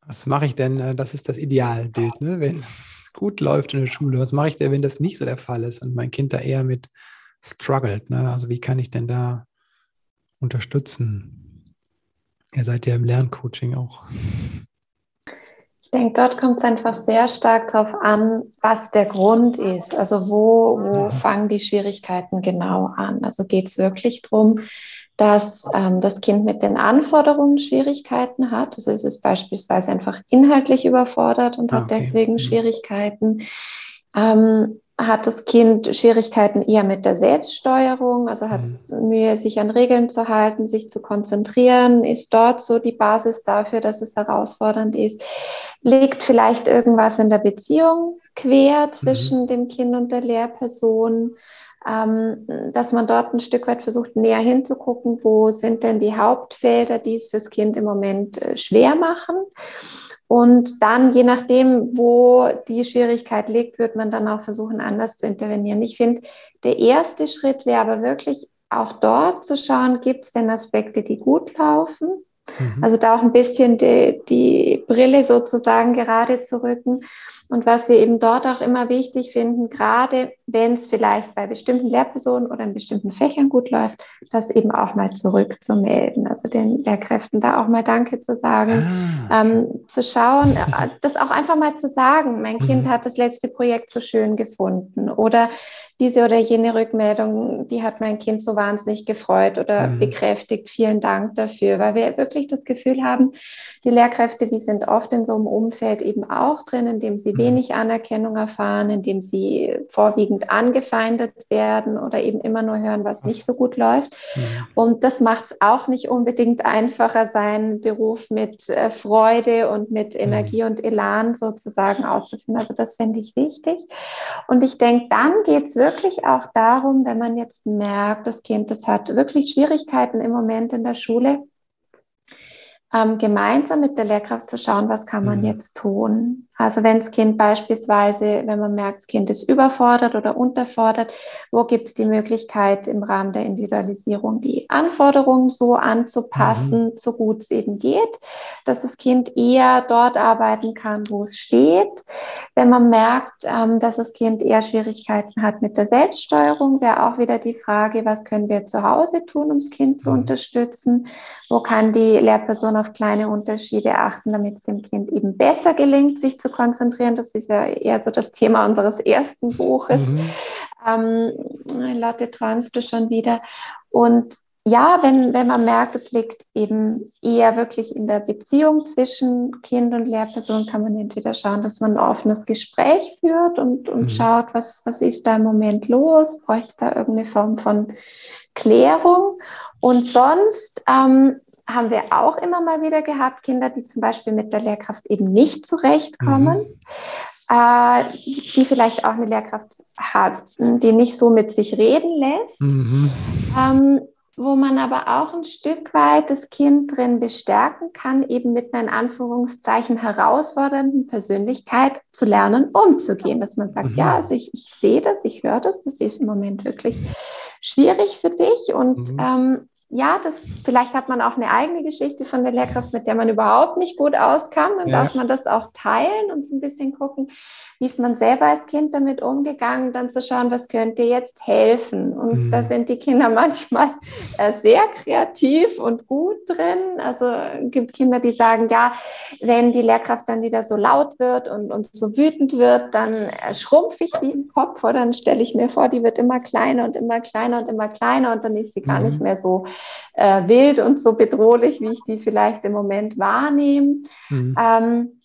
Was mache ich denn? Äh, das ist das Idealbild, ne? wenn es gut läuft in der Schule. Was mache ich denn, wenn das nicht so der Fall ist und mein Kind da eher mit struggelt? Ne? Also wie kann ich denn da unterstützen? Ihr seid ja im Lerncoaching auch. Ich denke, dort kommt es einfach sehr stark darauf an, was der Grund ist. Also wo, wo fangen die Schwierigkeiten genau an? Also geht es wirklich darum, dass ähm, das Kind mit den Anforderungen Schwierigkeiten hat. Also es ist beispielsweise einfach inhaltlich überfordert und hat ah, okay. deswegen mhm. Schwierigkeiten. Ähm, hat das Kind Schwierigkeiten eher mit der Selbststeuerung, also hat es mhm. Mühe, sich an Regeln zu halten, sich zu konzentrieren, ist dort so die Basis dafür, dass es herausfordernd ist. Liegt vielleicht irgendwas in der Beziehung quer zwischen mhm. dem Kind und der Lehrperson? Ähm, dass man dort ein Stück weit versucht, näher hinzugucken, wo sind denn die Hauptfelder, die es fürs Kind im Moment äh, schwer machen. Und dann, je nachdem, wo die Schwierigkeit liegt, wird man dann auch versuchen, anders zu intervenieren. Ich finde, der erste Schritt wäre aber wirklich auch dort zu schauen, gibt es denn Aspekte, die gut laufen? Mhm. Also da auch ein bisschen die, die Brille sozusagen gerade zu rücken und was wir eben dort auch immer wichtig finden, gerade wenn es vielleicht bei bestimmten Lehrpersonen oder in bestimmten Fächern gut läuft, das eben auch mal zurückzumelden. Also den Lehrkräften da auch mal Danke zu sagen, ah, okay. ähm, zu schauen, äh, das auch einfach mal zu sagen. Mein mhm. Kind hat das letzte Projekt so schön gefunden oder diese oder jene Rückmeldung, die hat mein Kind so wahnsinnig gefreut oder mhm. bekräftigt. Vielen Dank dafür, weil wir wirklich das Gefühl haben, die Lehrkräfte, die sind oft in so einem Umfeld eben auch drin, in dem sie mhm. wenig Anerkennung erfahren, in dem sie vorwiegend angefeindet werden oder eben immer nur hören, was, nicht so gut läuft. Mhm. Und das macht es auch nicht unbedingt einfacher, seinen Beruf mit äh, Freude und mit mhm. Energie und Elan sozusagen auszuführen. Also das finde ich wichtig. Und ich denke, dann geht es wirklich wirklich auch darum, wenn man jetzt merkt, das Kind, das hat wirklich Schwierigkeiten im Moment in der Schule, ähm, gemeinsam mit der Lehrkraft zu schauen, was kann man mhm. jetzt tun. Also wenn das Kind beispielsweise, wenn man merkt, das Kind ist überfordert oder unterfordert, wo gibt es die Möglichkeit im Rahmen der Individualisierung die Anforderungen so anzupassen, mhm. so gut es eben geht, dass das Kind eher dort arbeiten kann, wo es steht. Wenn man merkt, ähm, dass das Kind eher Schwierigkeiten hat mit der Selbststeuerung, wäre auch wieder die Frage, was können wir zu Hause tun, um das Kind zu mhm. unterstützen? Wo kann die Lehrperson auf kleine Unterschiede achten, damit es dem Kind eben besser gelingt, sich zu konzentrieren. Das ist ja eher so das Thema unseres ersten Buches. Mhm. Ähm, Lotte, träumst du schon wieder? Und ja, wenn, wenn man merkt, es liegt eben eher wirklich in der Beziehung zwischen Kind und Lehrperson, kann man entweder schauen, dass man ein offenes Gespräch führt und, und mhm. schaut, was, was ist da im Moment los? Bräuchte es da irgendeine Form von Klärung? Und sonst ähm, haben wir auch immer mal wieder gehabt, Kinder, die zum Beispiel mit der Lehrkraft eben nicht zurechtkommen, mhm. äh, die vielleicht auch eine Lehrkraft hatten, die nicht so mit sich reden lässt, mhm. ähm, wo man aber auch ein Stück weit das Kind drin bestärken kann, eben mit einer in Anführungszeichen herausfordernden Persönlichkeit zu lernen, umzugehen. Dass man sagt, mhm. ja, also ich, ich sehe das, ich höre das, das ist im Moment wirklich schwierig für dich und mhm. ähm, ja, das, vielleicht hat man auch eine eigene Geschichte von der Lehrkraft, mit der man überhaupt nicht gut auskam. Dann ja. darf man das auch teilen und so ein bisschen gucken, wie ist man selber als Kind damit umgegangen, dann zu schauen, was könnte jetzt helfen. Und mhm. da sind die Kinder manchmal äh, sehr kreativ und gut drin. Also es gibt Kinder, die sagen, ja, wenn die Lehrkraft dann wieder so laut wird und, und so wütend wird, dann äh, schrumpfe ich die im Kopf oder dann stelle ich mir vor, die wird immer kleiner und immer kleiner und immer kleiner und dann ist sie mhm. gar nicht mehr so äh, wild und so bedrohlich, wie ich die vielleicht im Moment wahrnehme. Mhm. Ähm,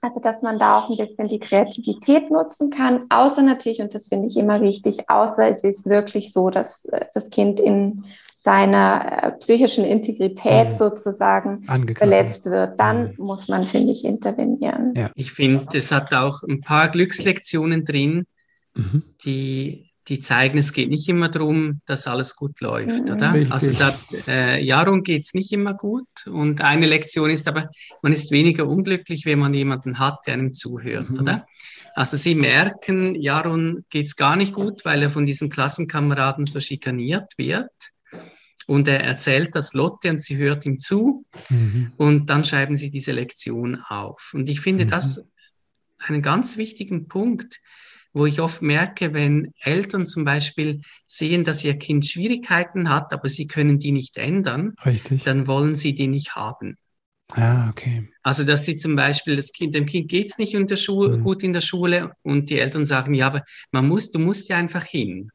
also, dass man da auch ein bisschen die Kreativität nutzen kann, außer natürlich, und das finde ich immer wichtig, außer es ist wirklich so, dass äh, das Kind in seiner äh, psychischen Integrität mhm. sozusagen verletzt wird, dann mhm. muss man, finde ich, intervenieren. Ja. Ich finde, es hat auch ein paar Glückslektionen drin, mhm. die die zeigen, es geht nicht immer darum, dass alles gut läuft, mhm. oder? Richtig. Also seit äh, Jahren geht es nicht immer gut. Und eine Lektion ist aber, man ist weniger unglücklich, wenn man jemanden hat, der einem zuhört, mhm. oder? Also sie merken, Jaron geht es gar nicht gut, weil er von diesen Klassenkameraden so schikaniert wird. Und er erzählt das Lotte und sie hört ihm zu. Mhm. Und dann schreiben sie diese Lektion auf. Und ich finde mhm. das einen ganz wichtigen Punkt, wo ich oft merke, wenn Eltern zum Beispiel sehen, dass ihr Kind Schwierigkeiten hat, aber sie können die nicht ändern, Richtig. dann wollen sie die nicht haben. Ah, okay. Also, dass sie zum Beispiel, das kind, dem Kind geht's nicht in der Schule, mhm. gut in der Schule und die Eltern sagen, ja, aber man muss, du musst ja einfach hin.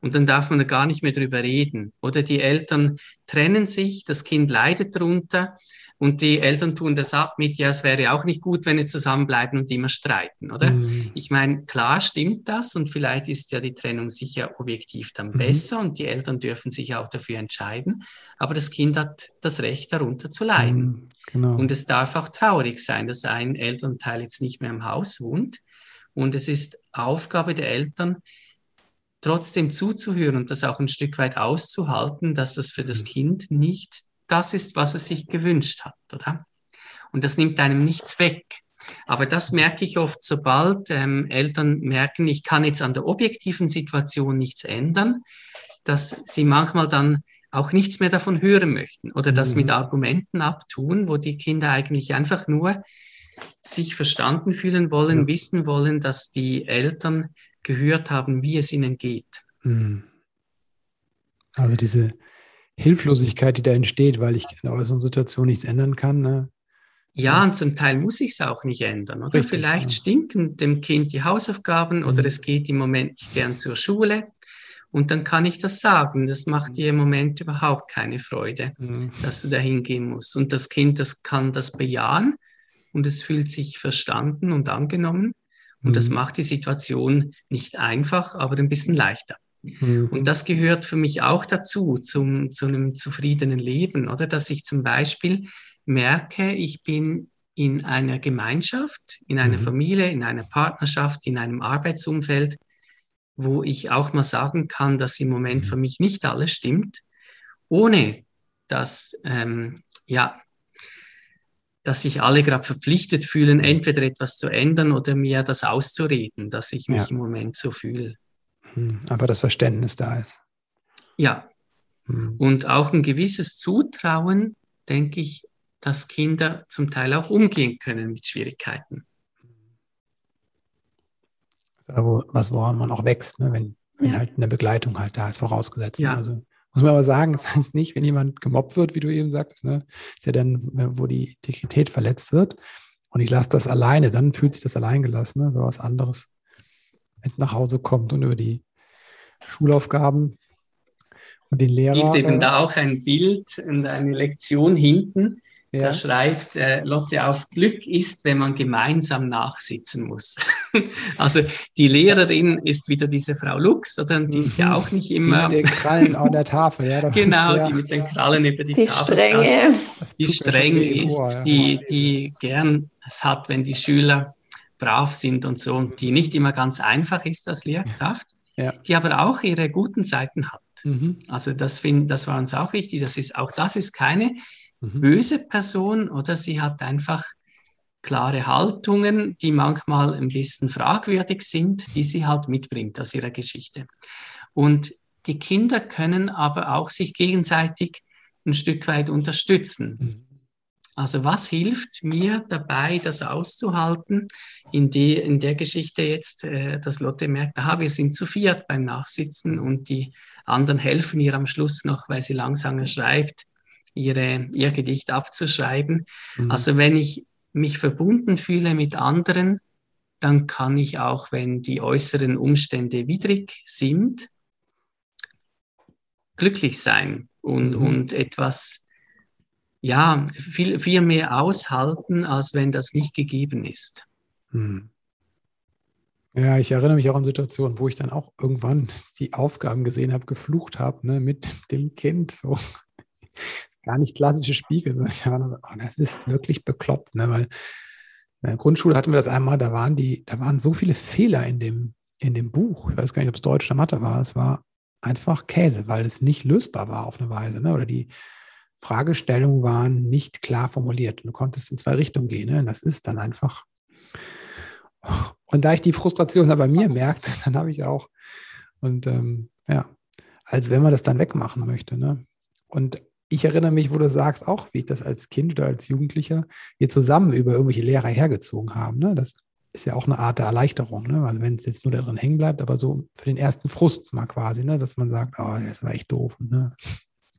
Und dann darf man da gar nicht mehr drüber reden. Oder die Eltern trennen sich, das Kind leidet darunter und die Eltern tun das ab mit, ja, es wäre auch nicht gut, wenn wir zusammenbleiben und immer streiten, oder? Mhm. Ich meine, klar stimmt das und vielleicht ist ja die Trennung sicher objektiv dann mhm. besser und die Eltern dürfen sich auch dafür entscheiden, aber das Kind hat das Recht, darunter zu leiden. Mhm. Genau. Und es darf auch traurig sein, dass ein Elternteil jetzt nicht mehr im Haus wohnt. Und es ist Aufgabe der Eltern, trotzdem zuzuhören und das auch ein Stück weit auszuhalten, dass das für das mhm. Kind nicht das ist, was es sich gewünscht hat, oder? Und das nimmt einem nichts weg. Aber das merke ich oft, sobald ähm, Eltern merken, ich kann jetzt an der objektiven Situation nichts ändern, dass sie manchmal dann auch nichts mehr davon hören möchten oder das mhm. mit Argumenten abtun, wo die Kinder eigentlich einfach nur sich verstanden fühlen wollen, ja. wissen wollen, dass die Eltern gehört haben, wie es ihnen geht. Mhm. Also diese, Hilflosigkeit, die da entsteht, weil ich in der äußeren Situation nichts ändern kann. Ne? Ja, und zum Teil muss ich es auch nicht ändern. Oder Richtig, vielleicht ja. stinken dem Kind die Hausaufgaben mhm. oder es geht im Moment nicht gern zur Schule. Und dann kann ich das sagen. Das macht dir im Moment überhaupt keine Freude, mhm. dass du da hingehen musst. Und das Kind, das kann das bejahen und es fühlt sich verstanden und angenommen. Und mhm. das macht die Situation nicht einfach, aber ein bisschen leichter. Mhm. Und das gehört für mich auch dazu, zum, zu einem zufriedenen Leben, oder? Dass ich zum Beispiel merke, ich bin in einer Gemeinschaft, in einer mhm. Familie, in einer Partnerschaft, in einem Arbeitsumfeld, wo ich auch mal sagen kann, dass im Moment mhm. für mich nicht alles stimmt, ohne dass, ähm, ja, dass sich alle gerade verpflichtet fühlen, entweder etwas zu ändern oder mir das auszureden, dass ich mich ja. im Moment so fühle. Hm, einfach das Verständnis da ist. Ja. Hm. Und auch ein gewisses Zutrauen, denke ich, dass Kinder zum Teil auch umgehen können mit Schwierigkeiten. Also was woran man auch wächst, ne? wenn, wenn ja. halt eine Begleitung halt da ist, vorausgesetzt. Ne? Ja. Also muss man aber sagen, das heißt nicht, wenn jemand gemobbt wird, wie du eben sagst, ne, ist ja dann, wo die Integrität verletzt wird und ich lasse das alleine, dann fühlt sich das alleingelassen, ne, so was anderes, wenn es nach Hause kommt und über die Schulaufgaben und den Lehrer. Es gibt eben da auch ein Bild und eine Lektion hinten. Ja. Da schreibt äh, Lotte auf, Glück ist, wenn man gemeinsam nachsitzen muss. also die Lehrerin ist wieder diese Frau Lux, oder? Und die ist ja mhm. auch nicht immer... Die mit den Krallen an der Tafel, ja. genau, ist, ja. die mit den Krallen über die, die Tafel Strenge. Die streng ist, Ohr, ja. die, die gern es hat, wenn die Schüler brav sind und so, und die nicht immer ganz einfach ist als Lehrkraft ja. die aber auch ihre guten Seiten hat. Mhm. Also das, find, das war uns auch wichtig. Das ist, auch das ist keine mhm. böse Person oder sie hat einfach klare Haltungen, die manchmal ein bisschen fragwürdig sind, die sie halt mitbringt aus ihrer Geschichte. Und die Kinder können aber auch sich gegenseitig ein Stück weit unterstützen. Mhm. Also was hilft mir dabei, das auszuhalten? In, die, in der Geschichte jetzt, äh, dass Lotte merkt, aha, wir sind zu viert beim Nachsitzen und die anderen helfen ihr am Schluss noch, weil sie langsamer schreibt, ihre, ihr Gedicht abzuschreiben. Mhm. Also wenn ich mich verbunden fühle mit anderen, dann kann ich auch, wenn die äußeren Umstände widrig sind, glücklich sein und, mhm. und etwas, ja, viel, viel mehr aushalten, als wenn das nicht gegeben ist. Mhm. Ja, ich erinnere mich auch an Situationen, wo ich dann auch irgendwann die Aufgaben gesehen habe, geflucht habe, ne, mit dem Kind, so gar nicht klassische Spiegel, sondern oh, das ist wirklich bekloppt, ne, weil in der Grundschule hatten wir das einmal, da waren die, da waren so viele Fehler in dem, in dem Buch. Ich weiß gar nicht, ob es Deutsch oder Mathe war. Es war einfach Käse, weil es nicht lösbar war auf eine Weise. Ne? Oder die Fragestellungen waren nicht klar formuliert. Du konntest in zwei Richtungen gehen. Ne? Das ist dann einfach. Und da ich die Frustration aber bei mir merkte, dann habe ich auch. Und ähm, ja, als wenn man das dann wegmachen möchte. Ne? Und ich erinnere mich, wo du sagst, auch wie ich das als Kind oder als Jugendlicher hier zusammen über irgendwelche Lehrer hergezogen haben. Ne? Das ist ja auch eine Art der Erleichterung, ne? Also wenn es jetzt nur darin hängen bleibt, aber so für den ersten Frust mal quasi, ne? dass man sagt, oh, das war echt doof ne?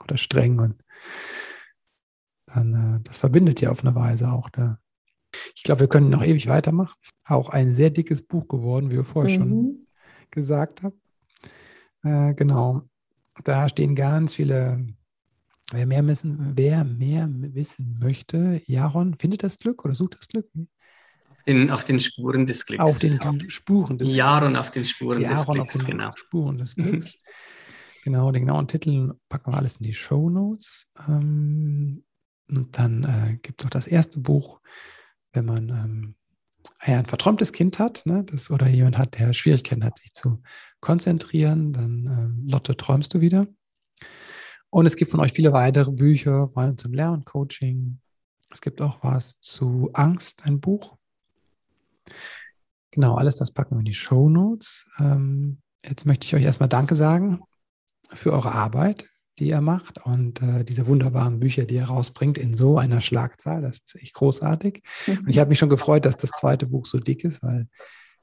Oder streng und dann, äh, das verbindet ja auf eine Weise auch. Der, ich glaube, wir können noch ewig weitermachen. Auch ein sehr dickes Buch geworden, wie wir vorher mhm. schon gesagt haben. Äh, genau. Da stehen ganz viele, wer mehr, wissen, wer mehr wissen möchte, Jaron, findet das Glück oder sucht das Glück? den, auf den Spuren des Glücks. Auf den Spuren des Jahren Glücks. auf den Spuren Jaron des Glücks, auf den genau. Spuren des Glücks. genau, den genauen Titel packen wir alles in die Show Notes. Ähm, und dann äh, gibt es auch das erste Buch, wenn man ähm, ein verträumtes Kind hat, ne, das, oder jemand hat, der Schwierigkeiten hat, sich zu konzentrieren, dann ähm, Lotte, träumst du wieder. Und es gibt von euch viele weitere Bücher, vor allem zum Lerncoaching. Es gibt auch was zu Angst, ein Buch. Genau, alles das packen wir in die Show Notes. Ähm, jetzt möchte ich euch erstmal Danke sagen für eure Arbeit, die ihr macht und äh, diese wunderbaren Bücher, die ihr rausbringt in so einer Schlagzahl. Das ist echt großartig. Mhm. Und ich habe mich schon gefreut, dass das zweite Buch so dick ist, weil ich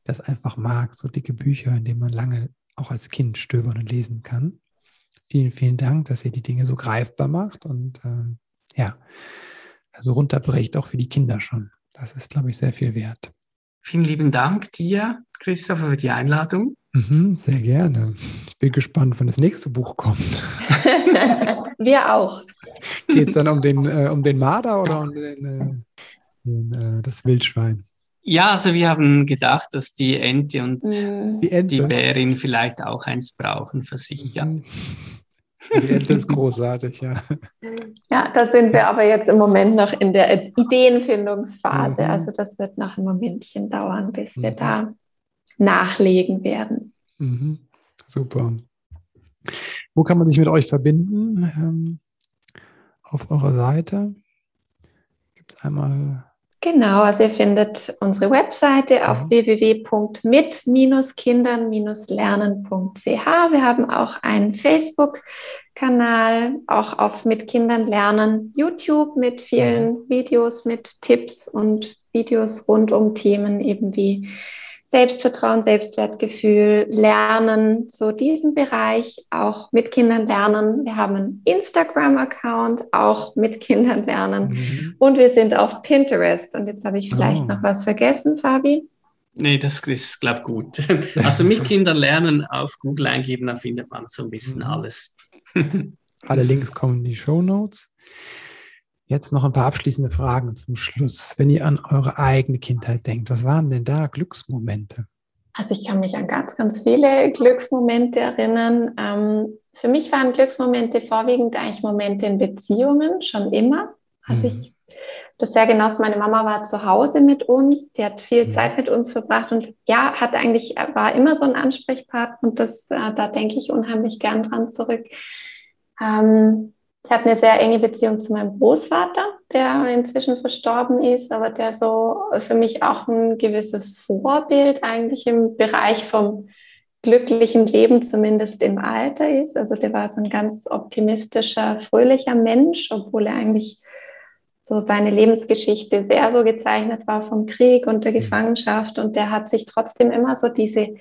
das einfach mag, so dicke Bücher, in denen man lange auch als Kind stöbern und lesen kann. Vielen, vielen Dank, dass ihr die Dinge so greifbar macht und ähm, ja, so also runterbrecht auch für die Kinder schon. Das ist, glaube ich, sehr viel wert. Vielen lieben Dank dir, Christopher, für die Einladung. Mhm, sehr gerne. Ich bin gespannt, wann das nächste Buch kommt. Wir auch. Geht es dann um den, äh, um den Marder oder um den, äh, den, äh, das Wildschwein? Ja, also wir haben gedacht, dass die Ente und mhm. die, Ente. die Bärin vielleicht auch eins brauchen für sich. Ja. Die Ente ist großartig, ja. Ja, da sind wir aber jetzt im Moment noch in der Ideenfindungsphase. Mhm. Also das wird noch ein Momentchen dauern, bis mhm. wir da nachlegen werden. Mhm. Super. Wo kann man sich mit euch verbinden? Ähm, auf eurer Seite gibt es einmal Genau, also ihr findet unsere Webseite auf mhm. www.mit-kindern-lernen.ch. Wir haben auch einen Facebook-Kanal, auch auf Mit Kindern lernen YouTube mit vielen mhm. Videos, mit Tipps und Videos rund um Themen eben wie Selbstvertrauen, Selbstwertgefühl, Lernen, so diesen Bereich auch mit Kindern lernen. Wir haben einen Instagram-Account, auch mit Kindern lernen. Mhm. Und wir sind auf Pinterest. Und jetzt habe ich vielleicht oh. noch was vergessen, Fabi. Nee, das ist, glaube ich, gut. Also mit Kindern lernen auf Google eingeben, dann findet man so ein bisschen mhm. alles. Alle Links kommen in die Show Notes. Jetzt noch ein paar abschließende Fragen zum Schluss. Wenn ihr an eure eigene Kindheit denkt, was waren denn da Glücksmomente? Also ich kann mich an ganz, ganz viele Glücksmomente erinnern. Ähm, für mich waren Glücksmomente vorwiegend eigentlich Momente in Beziehungen, schon immer. Also mhm. ich das sehr genossen. Meine Mama war zu Hause mit uns, sie hat viel mhm. Zeit mit uns verbracht und ja, hat eigentlich, war immer so ein Ansprechpartner und das, äh, da denke ich unheimlich gern dran zurück. Ähm, ich hatte eine sehr enge Beziehung zu meinem Großvater, der inzwischen verstorben ist, aber der so für mich auch ein gewisses Vorbild eigentlich im Bereich vom glücklichen Leben, zumindest im Alter ist. Also der war so ein ganz optimistischer, fröhlicher Mensch, obwohl er eigentlich so seine Lebensgeschichte sehr so gezeichnet war vom Krieg und der mhm. Gefangenschaft. Und der hat sich trotzdem immer so diese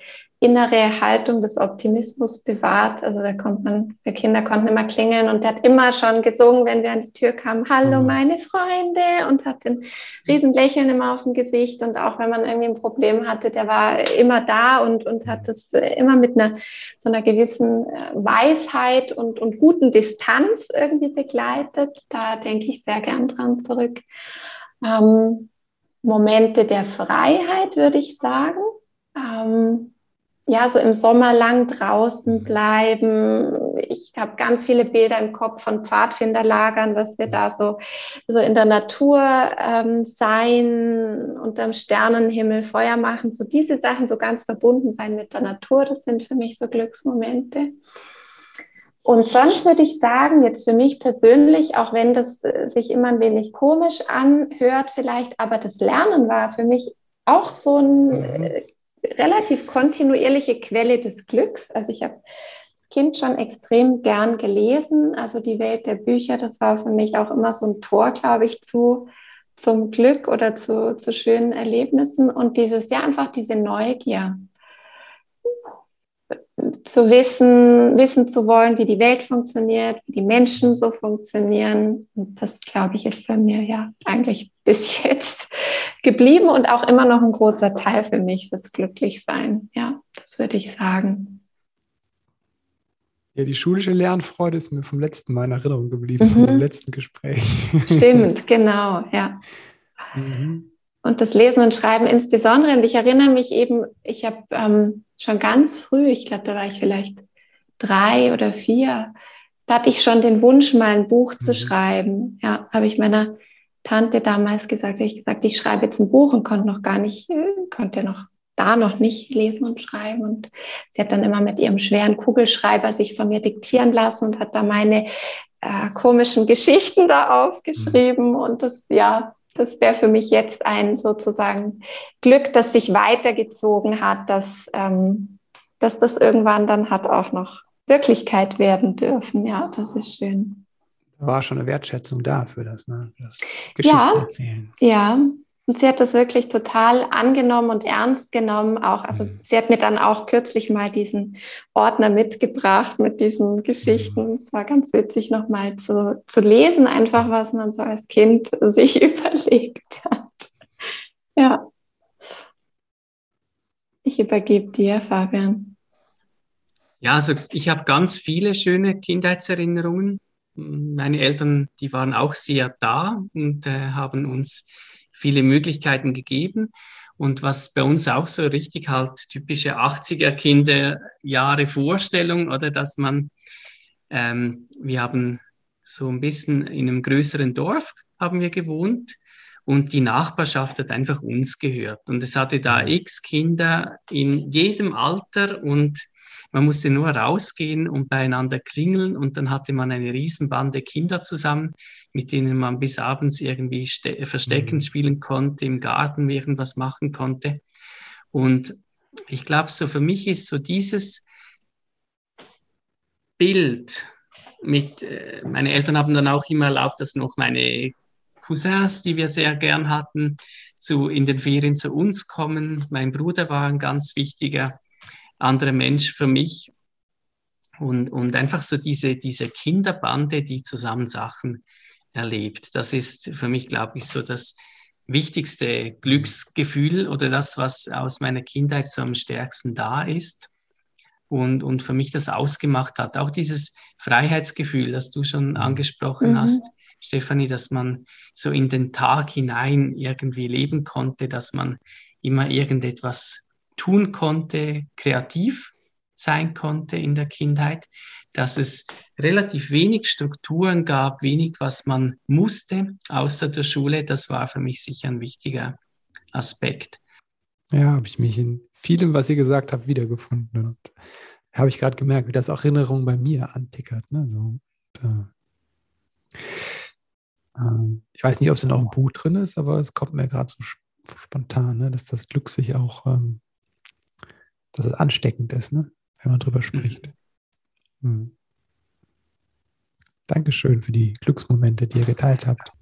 innere Haltung des Optimismus bewahrt. Also da konnte man, wir Kinder konnten immer klingeln und der hat immer schon gesungen, wenn wir an die Tür kamen, Hallo mhm. meine Freunde und hat ein riesen Lächeln immer auf dem Gesicht und auch wenn man irgendwie ein Problem hatte, der war immer da und, und hat das immer mit einer so einer gewissen äh, Weisheit und, und guten Distanz irgendwie begleitet. Da denke ich sehr gern dran zurück. Ähm, Momente der Freiheit, würde ich sagen. Ähm, ja, so im Sommer lang draußen mhm. bleiben. Ich habe ganz viele Bilder im Kopf von Pfadfinderlagern, was wir da so, so in der Natur ähm, sein, unterm Sternenhimmel Feuer machen. So diese Sachen, so ganz verbunden sein mit der Natur, das sind für mich so Glücksmomente. Und sonst würde ich sagen, jetzt für mich persönlich, auch wenn das äh, sich immer ein wenig komisch anhört vielleicht, aber das Lernen war für mich auch so ein mhm. Äh, relativ kontinuierliche Quelle des Glücks. Also ich habe als Kind schon extrem gern gelesen. Also die Welt der Bücher, das war für mich auch immer so ein Tor, glaube ich, zu zum Glück oder zu, zu schönen Erlebnissen und dieses, ja, einfach diese Neugier zu wissen, wissen zu wollen, wie die Welt funktioniert, wie die Menschen so funktionieren. Und das, glaube ich, ist bei mir ja eigentlich bis jetzt geblieben und auch immer noch ein großer Teil für mich, fürs Glücklichsein. Ja, das würde ich sagen. Ja, die schulische Lernfreude ist mir vom letzten Mal in Erinnerung geblieben, mhm. vom letzten Gespräch. Stimmt, genau, ja. Mhm. Und das Lesen und Schreiben insbesondere. Und ich erinnere mich eben, ich habe ähm, schon ganz früh, ich glaube, da war ich vielleicht drei oder vier, da hatte ich schon den Wunsch, mal ein Buch zu mhm. schreiben. Ja, habe ich meiner Tante damals gesagt, habe ich gesagt, ich schreibe jetzt ein Buch und konnte noch gar nicht, äh, konnte noch da noch nicht lesen und schreiben. Und sie hat dann immer mit ihrem schweren Kugelschreiber sich von mir diktieren lassen und hat da meine äh, komischen Geschichten da aufgeschrieben. Mhm. Und das, ja, das wäre für mich jetzt ein sozusagen Glück, das sich weitergezogen hat, dass, ähm, dass das irgendwann dann hat auch noch Wirklichkeit werden dürfen. Ja, das ist schön. Da war schon eine Wertschätzung da für das, ne? das Geschichten ja, erzählen. Ja, und sie hat das wirklich total angenommen und ernst genommen. Auch, also mhm. sie hat mir dann auch kürzlich mal diesen Ordner mitgebracht mit diesen Geschichten. Mhm. Es war ganz witzig, nochmal zu, zu lesen, einfach was man so als Kind sich überlegt hat. Ja. Ich übergebe dir, Fabian. Ja, also ich habe ganz viele schöne Kindheitserinnerungen. Meine Eltern, die waren auch sehr da und äh, haben uns viele Möglichkeiten gegeben. Und was bei uns auch so richtig halt typische 80er Kinderjahre Vorstellung oder dass man, ähm, wir haben so ein bisschen in einem größeren Dorf haben wir gewohnt und die Nachbarschaft hat einfach uns gehört. Und es hatte da mhm. x Kinder in jedem Alter und man musste nur rausgehen und beieinander klingeln und dann hatte man eine Riesenbande Kinder zusammen, mit denen man bis abends irgendwie Verstecken mhm. spielen konnte, im Garten irgendwas machen konnte. Und ich glaube, so für mich ist so dieses Bild mit, äh, meine Eltern haben dann auch immer erlaubt, dass noch meine Cousins, die wir sehr gern hatten, zu, in den Ferien zu uns kommen. Mein Bruder war ein ganz wichtiger anderer Mensch für mich. Und, und einfach so diese, diese Kinderbande, die zusammen Sachen erlebt. Das ist für mich, glaube ich, so das wichtigste Glücksgefühl oder das, was aus meiner Kindheit so am stärksten da ist und, und für mich das ausgemacht hat. Auch dieses Freiheitsgefühl, das du schon mhm. angesprochen mhm. hast, Stefanie, dass man so in den Tag hinein irgendwie leben konnte, dass man immer irgendetwas tun konnte, kreativ sein konnte in der Kindheit, dass es relativ wenig Strukturen gab, wenig, was man musste außer der Schule. Das war für mich sicher ein wichtiger Aspekt. Ja, habe ich mich in vielem, was ihr gesagt habt, wiedergefunden. Und habe ich gerade gemerkt, wie das auch Erinnerung bei mir antickert. Ne? So, da. Ähm, ich weiß nicht, ob es in eurem Buch drin ist, aber es kommt mir gerade so spontan, ne? dass das Glück sich auch ähm, dass es ansteckend ist, ne? wenn man drüber spricht. Mhm. Hm. Dankeschön für die Glücksmomente, die ihr geteilt habt.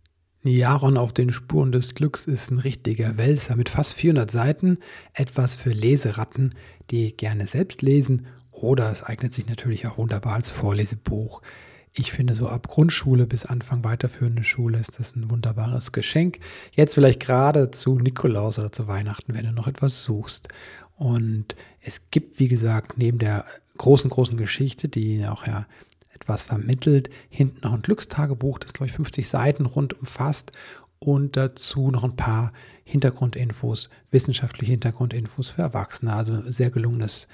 Jaron auf den Spuren des Glücks ist ein richtiger Wälzer mit fast 400 Seiten, etwas für Leseratten, die gerne selbst lesen oder es eignet sich natürlich auch wunderbar als Vorlesebuch. Ich finde, so ab Grundschule bis Anfang weiterführende Schule ist das ein wunderbares Geschenk. Jetzt vielleicht gerade zu Nikolaus oder zu Weihnachten, wenn du noch etwas suchst. Und es gibt, wie gesagt, neben der großen, großen Geschichte, die auch ja etwas vermittelt. Hinten noch ein Glückstagebuch, das glaube ich 50 Seiten rund umfasst und dazu noch ein paar Hintergrundinfos, wissenschaftliche Hintergrundinfos für Erwachsene. Also sehr gelungenes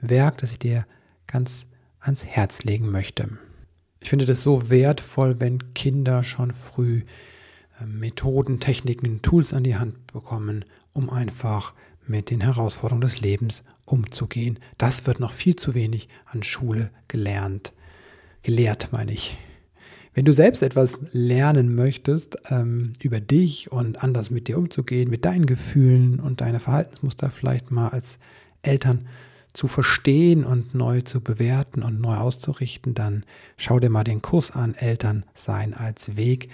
Werk, das ich dir ganz ans Herz legen möchte. Ich finde das so wertvoll, wenn Kinder schon früh ähm, Methoden, Techniken, Tools an die Hand bekommen, um einfach mit den Herausforderungen des Lebens umzugehen. Das wird noch viel zu wenig an Schule gelernt gelehrt, meine ich. Wenn du selbst etwas lernen möchtest ähm, über dich und anders mit dir umzugehen, mit deinen Gefühlen und deine Verhaltensmuster vielleicht mal als Eltern zu verstehen und neu zu bewerten und neu auszurichten, dann schau dir mal den Kurs an, Eltern sein als Weg.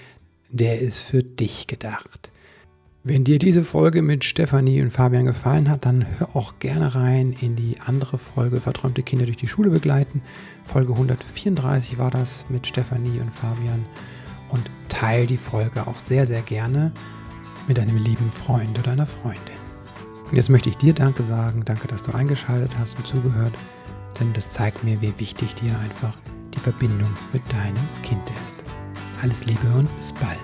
Der ist für dich gedacht. Wenn dir diese Folge mit Stefanie und Fabian gefallen hat, dann hör auch gerne rein in die andere Folge Verträumte Kinder durch die Schule begleiten. Folge 134 war das mit Stefanie und Fabian. Und teile die Folge auch sehr, sehr gerne mit deinem lieben Freund oder deiner Freundin. Und jetzt möchte ich dir Danke sagen. Danke, dass du eingeschaltet hast und zugehört. Denn das zeigt mir, wie wichtig dir einfach die Verbindung mit deinem Kind ist. Alles Liebe und bis bald.